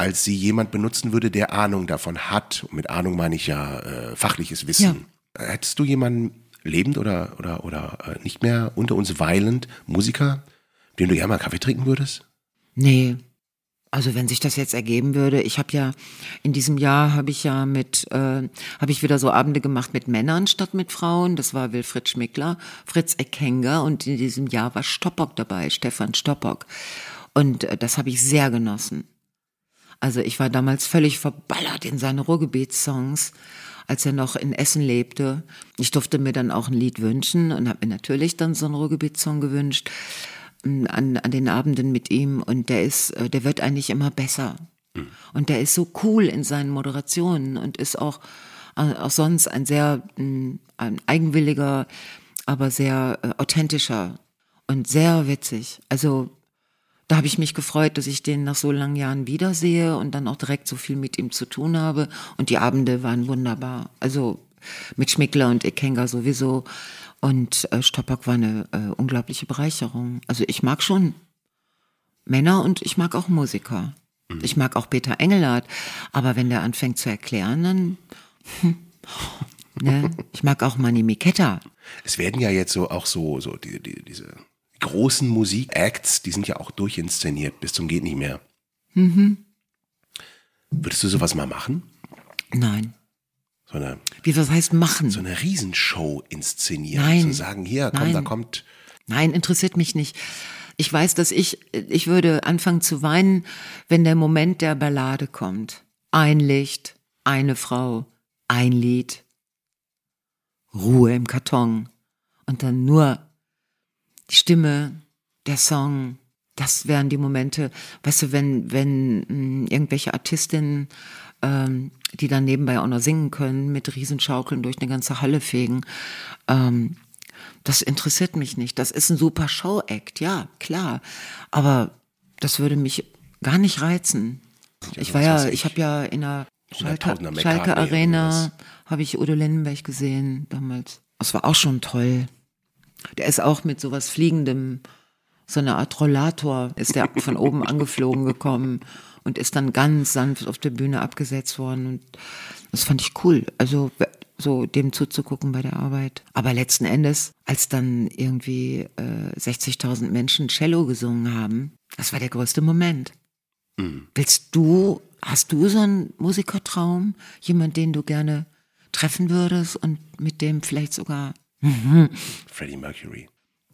als sie jemand benutzen würde, der Ahnung davon hat. Und mit Ahnung meine ich ja äh, fachliches Wissen. Hättest du jemanden lebend oder, oder, oder äh, nicht mehr unter uns weilend, Musiker, dem du gerne mal Kaffee trinken würdest? Nee. Also wenn sich das jetzt ergeben würde, ich habe ja in diesem Jahr habe ich ja mit äh, habe ich wieder so Abende gemacht mit Männern statt mit Frauen. Das war Wilfried Schmickler, Fritz Eckenger und in diesem Jahr war Stoppock dabei, Stefan Stoppock. Und äh, das habe ich sehr genossen. Also ich war damals völlig verballert in seine Ruhrgebietssongs, als er noch in Essen lebte. Ich durfte mir dann auch ein Lied wünschen und habe mir natürlich dann so einen Ruhrgebietssong gewünscht m, an, an den Abenden mit ihm. Und der ist, äh, der wird eigentlich immer besser. Und der ist so cool in seinen Moderationen und ist auch, äh, auch sonst ein sehr m, ein eigenwilliger, aber sehr äh, authentischer und sehr witzig. Also da habe ich mich gefreut, dass ich den nach so langen Jahren wiedersehe und dann auch direkt so viel mit ihm zu tun habe. Und die Abende waren wunderbar. Also mit Schmickler und Ekenga sowieso. Und äh, Stoppock war eine äh, unglaubliche Bereicherung. Also ich mag schon Männer und ich mag auch Musiker. Ich mag auch Peter Engelhardt. Aber wenn der anfängt zu erklären, dann... Hm, ne? Ich mag auch Manny Miketta. Es werden ja jetzt so auch so, so die, die, diese großen Musikacts, die sind ja auch durchinszeniert bis zum geht nicht mehr. Mhm. Würdest du sowas mal machen? Nein. So eine, Wie was heißt machen? so eine Riesenshow inszenieren. Nein. Zu sagen, hier, komm, Nein. da kommt. Nein, interessiert mich nicht. Ich weiß, dass ich, ich würde anfangen zu weinen, wenn der Moment der Ballade kommt. Ein Licht, eine Frau, ein Lied, Ruhe im Karton und dann nur die Stimme, der Song. Das wären die Momente, weißt du, wenn, wenn mh, irgendwelche Artistinnen, ähm, die dann nebenbei auch noch singen können, mit Riesenschaukeln durch eine ganze Halle fegen, ähm, das interessiert mich nicht. Das ist ein super Show-Act, ja, klar. Aber das würde mich gar nicht reizen. Ich war ja, ich, habe ja in der Schalke, Schalke Arena habe ich Udo Lindenberg gesehen damals. Das war auch schon toll. Der ist auch mit sowas Fliegendem, so eine Art Rollator, ist der von oben angeflogen gekommen und ist dann ganz sanft auf der Bühne abgesetzt worden. Und das fand ich cool. Also so dem zuzugucken bei der Arbeit. Aber letzten Endes, als dann irgendwie äh, 60.000 Menschen Cello gesungen haben, das war der größte Moment. Willst du, hast du so einen Musikertraum? Jemand, den du gerne treffen würdest und mit dem vielleicht sogar, Freddie Mercury.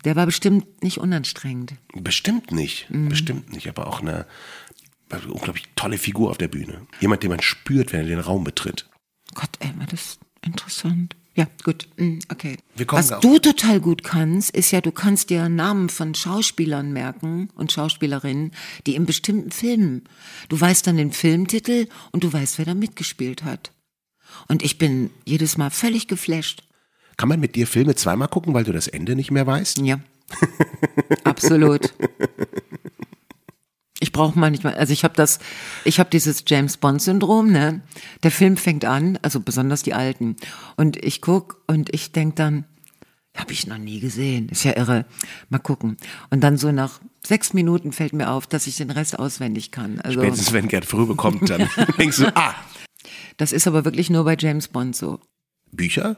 der war bestimmt nicht unanstrengend. Bestimmt nicht, Mhm. bestimmt nicht, aber auch eine, unglaublich tolle Figur auf der Bühne. Jemand, den man spürt, wenn er den Raum betritt. Gott, ey, war das interessant. Ja, gut, mm, okay. Was du total gut kannst, ist ja, du kannst dir Namen von Schauspielern merken und Schauspielerinnen, die in bestimmten Filmen. Du weißt dann den Filmtitel und du weißt, wer da mitgespielt hat. Und ich bin jedes Mal völlig geflasht. Kann man mit dir Filme zweimal gucken, weil du das Ende nicht mehr weißt? Ja. Absolut. Ich brauche manchmal, also ich habe das, ich habe dieses James Bond Syndrom, ne? Der Film fängt an, also besonders die alten, und ich guck und ich denk dann, habe ich noch nie gesehen, ist ja irre. Mal gucken. Und dann so nach sechs Minuten fällt mir auf, dass ich den Rest auswendig kann. Also Spätestens wenn Gerd Fröbe kommt, dann denkst du, ah, das ist aber wirklich nur bei James Bond so. Bücher?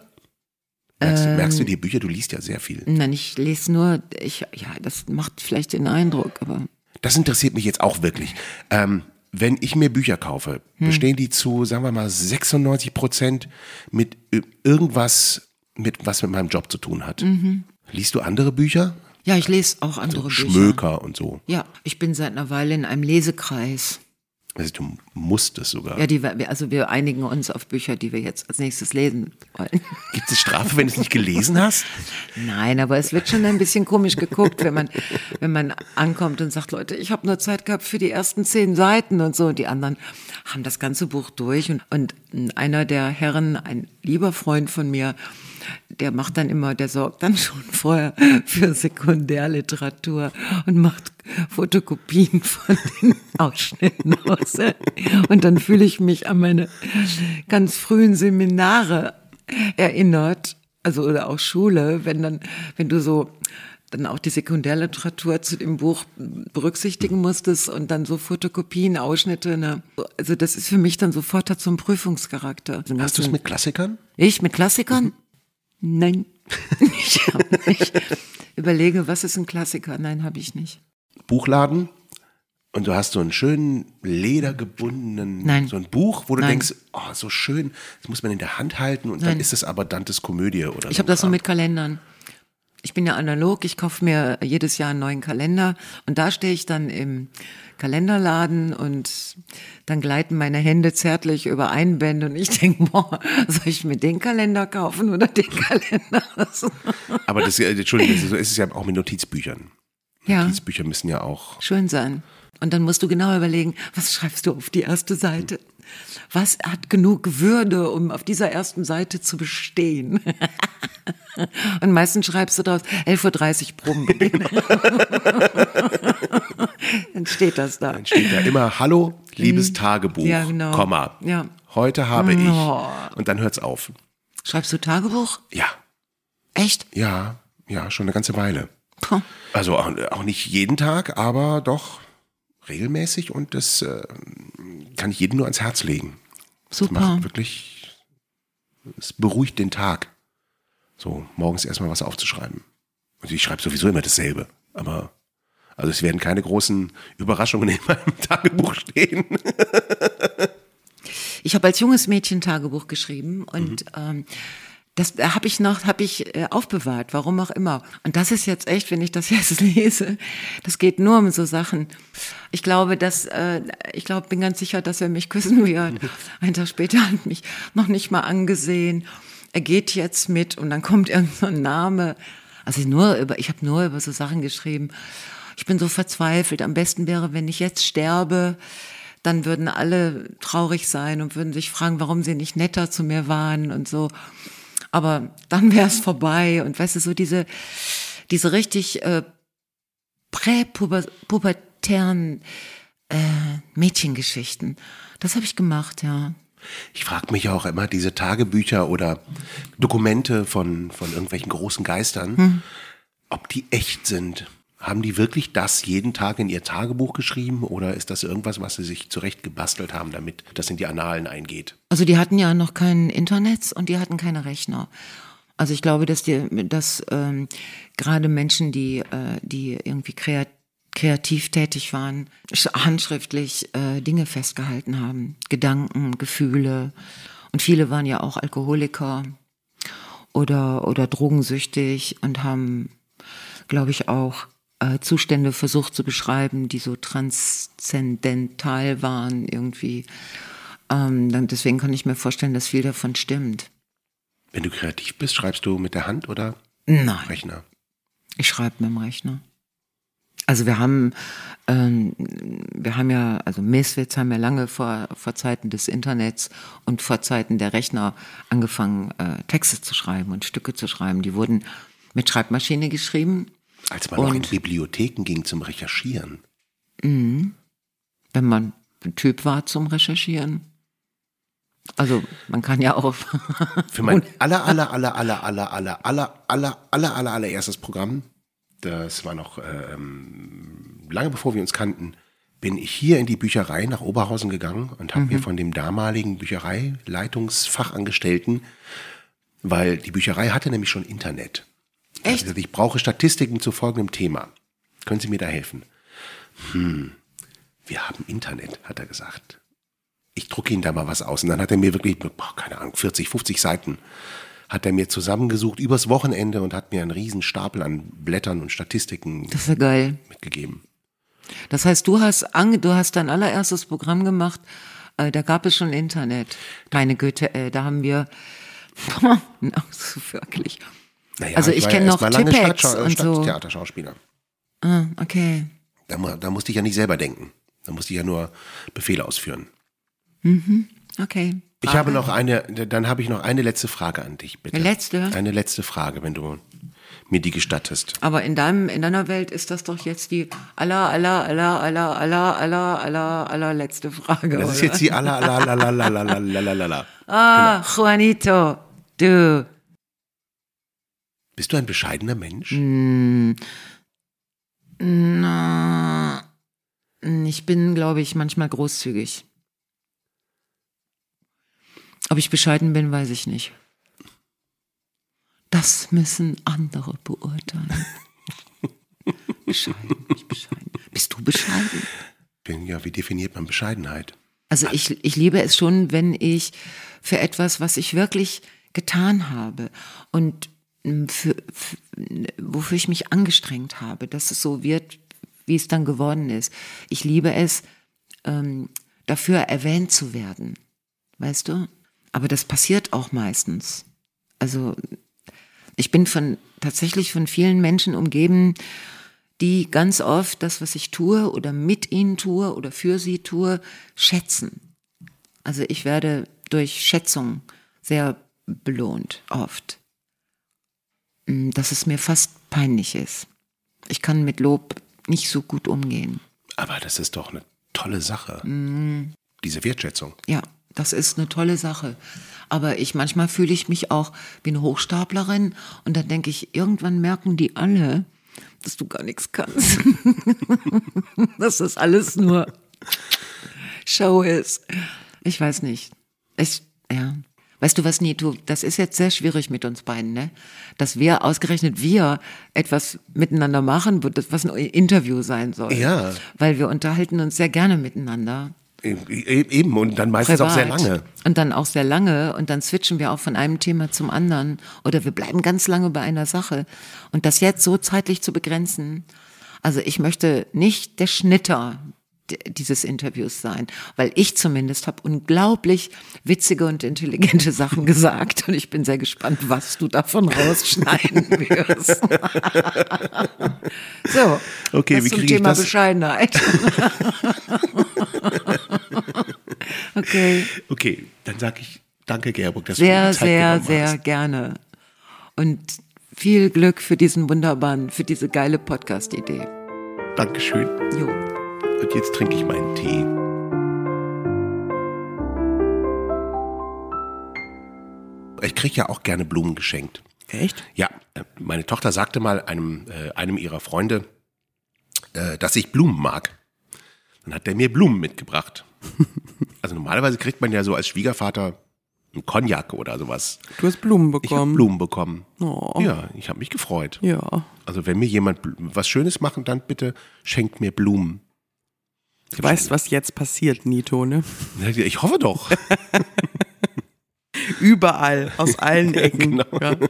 Merkst, du- merkst du Ähm. dir Bücher? Du liest ja sehr viel. Nein, ich lese nur, ich, ja, das macht vielleicht den Eindruck, aber Das interessiert mich jetzt auch wirklich. Ähm, wenn ich mir Bücher kaufe, Hm. bestehen die zu, sagen wir mal, 96 Prozent mit irgendwas, mit was mit meinem Job zu tun hat. Mhm. Liest du andere Bücher? ja, ich lese auch andere Bücher. Schmöker und so. Ja, ich bin seit einer Weile in einem Lesekreis. Also du musst es sogar. Ja, die, also wir einigen uns auf Bücher, die wir jetzt als nächstes lesen wollen. Gibt es Strafe, wenn du es nicht gelesen hast? Nein, aber es wird schon ein bisschen komisch geguckt, wenn man, wenn man ankommt und sagt, Leute, ich habe nur Zeit gehabt für die ersten zehn Seiten und so. Und die anderen haben das ganze Buch durch. Und, und einer der Herren, ein lieber Freund von mir, der macht dann immer, der sorgt dann schon vorher für Sekundärliteratur und macht Fotokopien von den Ausschnitten aus. Und dann fühle ich mich an meine ganz frühen Seminare erinnert, also oder auch Schule, wenn dann, wenn du so dann auch die Sekundärliteratur zu dem Buch berücksichtigen musstest und dann so Fotokopien, Ausschnitte. Ne? Also das ist für mich dann sofort hat so einen Prüfungscharakter. Hast du es mit Klassikern? Ich mit Klassikern? Nein. Ich hab nicht. Überlege, was ist ein Klassiker? Nein, habe ich nicht. Buchladen und du hast so einen schönen ledergebundenen, Nein. so ein Buch, wo du Nein. denkst, oh, so schön, das muss man in der Hand halten und dann Nein. ist es aber Dantes Komödie oder Ich so. habe das so mit Kalendern. Ich bin ja analog, ich kaufe mir jedes Jahr einen neuen Kalender und da stehe ich dann im Kalenderladen und dann gleiten meine Hände zärtlich über Einbände und ich denke, boah, soll ich mir den Kalender kaufen oder den Kalender? Aber das, Entschuldigung, so ist es ja auch mit Notizbüchern. ja, Notizbücher müssen ja auch, schön sein. Und dann musst du genau überlegen, was schreibst du auf die erste Seite? Was hat genug Würde, um auf dieser ersten Seite zu bestehen? Und meistens schreibst du draus 11.30 Uhr Probenbeginn. Dann steht das da. dann steht da immer, hallo, liebes Tagebuch, Mhm. Ja, genau. Komma, Ja. heute habe ich. Oh. Und dann hört's auf. Schreibst du Tagebuch? Ja, Echt? ja, ja, schon eine ganze Weile. Puh. Also auch, auch nicht jeden Tag, aber doch regelmäßig und das äh, kann ich jedem nur ans Herz legen. Das Super. macht wirklich, es beruhigt den Tag. So, morgens erstmal was aufzuschreiben. Und ich schreibe sowieso immer dasselbe. Aber, also es werden keine großen Überraschungen in meinem Tagebuch stehen. Ich habe als junges Mädchen Tagebuch geschrieben und Mhm. ähm, das habe ich noch, habe ich äh, aufbewahrt, warum auch immer. Und das ist jetzt echt, wenn ich das jetzt lese, das geht nur um so Sachen. Ich glaube, dass, äh, ich glaube, bin ganz sicher, dass er mich küssen wird. Ein Tag später hat mich noch nicht mal angesehen. Er geht jetzt mit und dann kommt irgendein Name. Also nur über, ich habe nur über so Sachen geschrieben. Ich bin so verzweifelt. Am besten wäre, wenn ich jetzt sterbe dann würden alle traurig sein und würden sich fragen, warum sie nicht netter zu mir waren und so. Aber dann wäre es vorbei und weißt du, so diese, diese richtig äh, präpubertären äh, Mädchengeschichten. Das habe ich gemacht, ja. Ich frage mich auch immer, diese Tagebücher oder Dokumente von, von irgendwelchen großen Geistern, Hm. ob die echt sind. Haben die wirklich das jeden Tag in ihr Tagebuch geschrieben oder ist das irgendwas, was sie sich zurecht gebastelt haben, damit das in die Annalen eingeht? Also die hatten ja noch kein Internet und die hatten keine Rechner. Also ich glaube, dass die, dass ähm, gerade Menschen, die, äh, die irgendwie kreativ kreativ tätig waren, sch- handschriftlich äh, Dinge festgehalten haben, Gedanken, Gefühle. Und viele waren ja auch Alkoholiker oder, oder drogensüchtig und haben, glaube ich, auch äh, Zustände versucht zu beschreiben, die so transzendental waren irgendwie. Ähm, dann, deswegen kann ich mir vorstellen, dass viel davon stimmt. Wenn du kreativ bist, schreibst du mit der Hand oder Nein, Rechner? ich schreibe mit dem Rechner. Also wir haben, ähm, wir haben ja, also Meswitz haben ja lange vor, vor Zeiten des Internets und vor Zeiten der Rechner angefangen, äh, Texte zu schreiben und Stücke zu schreiben. Die wurden mit Schreibmaschine geschrieben. Als man noch in Und- Bibliotheken ging zum Recherchieren. wenn man ein Typ war zum Recherchieren. Also man kann ja auch. Für mein aller, aller, aller, aller, aller, aller, aller, aller, aller, aller, allererstes Programm, das war noch ähm, lange bevor wir uns kannten, bin ich hier in die Bücherei nach Oberhausen gegangen und habe mir von dem damaligen Büchereileitungsfachangestellten, weil die Bücherei hatte nämlich schon Internet. Er hat gesagt, Ich brauche Statistiken zu folgendem Thema. Können Sie mir da helfen? Hm, wir haben Internet, hat er gesagt. Ich drucke Ihnen da mal was aus. Und dann hat er mir wirklich, boah, keine Ahnung, 40, 50 Seiten hat er mir zusammengesucht übers Wochenende und hat mir einen riesen Stapel an Blättern und Statistiken Das ist ja geil. mitgegeben. Das heißt, du hast ange, du hast dein allererstes Programm gemacht. Äh, da gab es schon Internet. Meine Güte, äh, da haben wir. So wirklich. Naja, Also ich war kenn ja noch Tippex und so. Stadttheaterschauspieler. Ah, okay. Da, da musste ich ja nicht selber denken. Da musste ich ja nur Befehle ausführen. Okay. Ich habe noch eine, dann habe ich noch eine letzte Frage an dich, bitte. Eine letzte? Eine letzte Frage, wenn du mir die gestattest. Aber in deinem, in deiner Welt ist das doch jetzt die aller, aller, aller, aller, aller, aller, aller, allerletzte Frage. Das ist jetzt die aller, aller, aller, aller, aller, aller, aller, aller. Ah, Juanito, du. Bist du ein bescheidener Mensch? Hm. Na, ich bin, glaube ich, manchmal großzügig. Ob ich bescheiden bin, weiß ich nicht. Das müssen andere beurteilen. bescheiden, nicht bescheiden. Bist du bescheiden? Ja, wie definiert man Bescheidenheit? Also ich, ich liebe es schon, wenn ich für etwas, was ich wirklich getan habe und mm, für, für, wofür ich mich angestrengt habe, dass es so wird, wie es dann geworden ist. Ich liebe es, ähm, dafür erwähnt zu werden. Weißt du? Aber das passiert auch meistens. Also ich bin von tatsächlich von vielen Menschen umgeben, die ganz oft das, was ich tue oder mit ihnen tue oder für sie tue, schätzen. Also ich werde durch Schätzung sehr belohnt, oft. Mm, Dass es mir fast peinlich ist. Ich kann mit Lob nicht so gut umgehen. Aber das ist doch eine tolle Sache. Mhm. Diese Wertschätzung. Ja, das ist eine tolle Sache. Aber ich manchmal fühle ich mich auch wie eine Hochstaplerin und dann denke ich, irgendwann merken die alle, dass du gar nichts kannst. dass das alles nur Show ist. Ich weiß nicht. Ich, ja. Weißt du was, Nito, das ist jetzt sehr schwierig mit uns beiden, ne? Dass wir, ausgerechnet wir, etwas miteinander machen, was ein Interview sein soll. Ja. Weil wir unterhalten uns sehr gerne miteinander. E- Eben, und dann meistens auch sehr Privat. lange. Und dann auch sehr lange und dann switchen wir auch von einem Thema zum anderen oder wir bleiben ganz lange bei einer Sache. Und das jetzt so zeitlich zu begrenzen, also ich möchte nicht der Schnitter dieses Interviews sein, weil ich zumindest habe unglaublich witzige und intelligente Sachen gesagt und ich bin sehr gespannt, was du davon rausschneiden wirst. so, Okay, das wie zum Thema? Bescheidenheit. okay. Okay, dann sage ich danke, Gerburg, dass Sehr, du Zeit sehr, sehr gerne. Und viel Glück für diesen wunderbaren, für diese geile Podcast-Idee. Dankeschön. Jo. Und jetzt trinke ich meinen Tee. Ich kriege ja auch gerne Blumen geschenkt. Echt? Ja, äh, meine Tochter sagte mal einem, äh, einem ihrer Freunde, äh, dass ich Blumen mag. Dann hat der mir Blumen mitgebracht. Also normalerweise kriegt man ja so als Schwiegervater einen Cognac oder sowas. Du hast Blumen Ich habe bekommen. Blumen bekommen. Oh. Ja, ich habe mich gefreut. Ja. Also wenn mir jemand was Schönes machen, dann bitte schenkt mir Blumen. Du weißt, was jetzt passiert, Nito, ne? Ich hoffe doch. Überall, aus allen Ecken. Genau. Ja.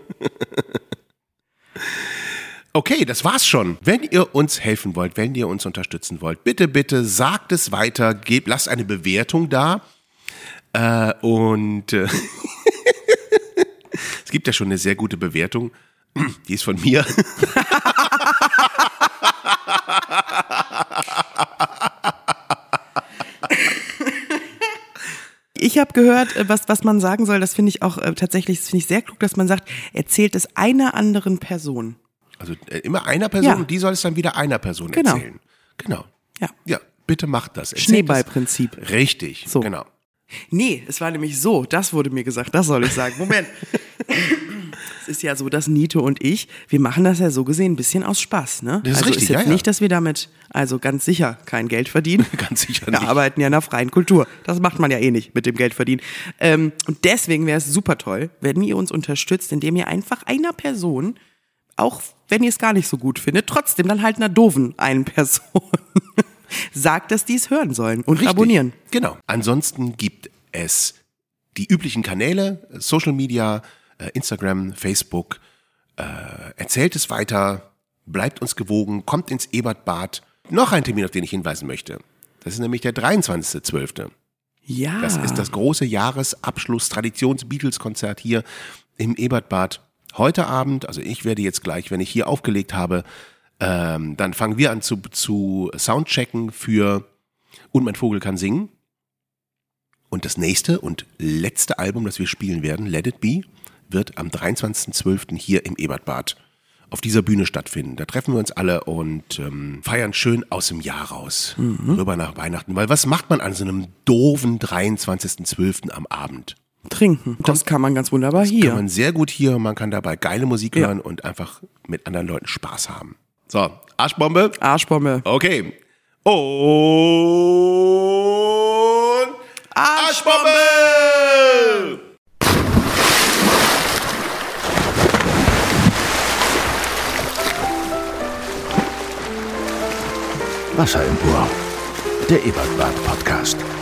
Okay, das war's schon. Wenn ihr uns helfen wollt, wenn ihr uns unterstützen wollt, bitte, bitte sagt es weiter, gebt, lasst eine Bewertung da. Äh, und äh, es gibt ja schon eine sehr gute Bewertung. Die ist von mir. Ich habe gehört, äh, was, was man sagen soll, das finde ich auch äh, tatsächlich, das finde ich sehr klug, dass man sagt, erzählt es einer anderen Person. Also äh, immer einer Person Ja. und die soll es dann wieder einer Person Genau. erzählen. Genau. Ja. Ja, bitte macht das. Erzählt Schneeballprinzip. das. Richtig. So. Genau. Nee, es war nämlich so, das wurde mir gesagt, das soll ich sagen. Moment. ist ja so, dass Nito und ich, wir machen das ja so gesehen ein bisschen aus Spaß, ne? Das ist also richtig, ist jetzt ja, ja. nicht, dass wir damit, also ganz sicher kein Geld verdienen. Ganz sicher Wir nicht. arbeiten ja in der freien Kultur. Das macht man ja eh nicht mit dem Geld verdienen. Ähm, und deswegen wäre es super toll, wenn ihr uns unterstützt, indem ihr einfach einer Person, auch wenn ihr es gar nicht so gut findet, trotzdem dann halt einer doofen einen Person sagt, dass die es hören sollen und Richtig. abonnieren. Genau. Ansonsten gibt es die üblichen Kanäle, Social Media, Instagram, Facebook. Äh, erzählt es weiter, bleibt uns gewogen, kommt ins Ebertbad. Noch ein Termin, auf den ich hinweisen möchte. Das ist nämlich der 23.12. Ja. Das ist das große Jahresabschluss-Traditions-Beatles-Konzert hier im Ebertbad. Heute Abend, also ich werde jetzt gleich, wenn ich hier aufgelegt habe, ähm, dann fangen wir an zu, zu Soundchecken für Und mein Vogel kann singen. Und das nächste und letzte Album, das wir spielen werden, Let It Be, wird am 23.12. hier im Ebertbad auf dieser Bühne stattfinden. Da treffen wir uns alle und ähm, feiern schön aus dem Jahr raus. Rüber nach Weihnachten. Weil was macht man an so einem doofen 23.12. am Abend? Trinken. Das kann man ganz wunderbar hier. Kann man sehr gut hier, man kann dabei geile Musik Ja. hören und einfach mit anderen Leuten Spaß haben. So, Arschbombe. Arschbombe. Okay. Und Arschbombe! Wasser Ohr. Der Ebertbad Podcast.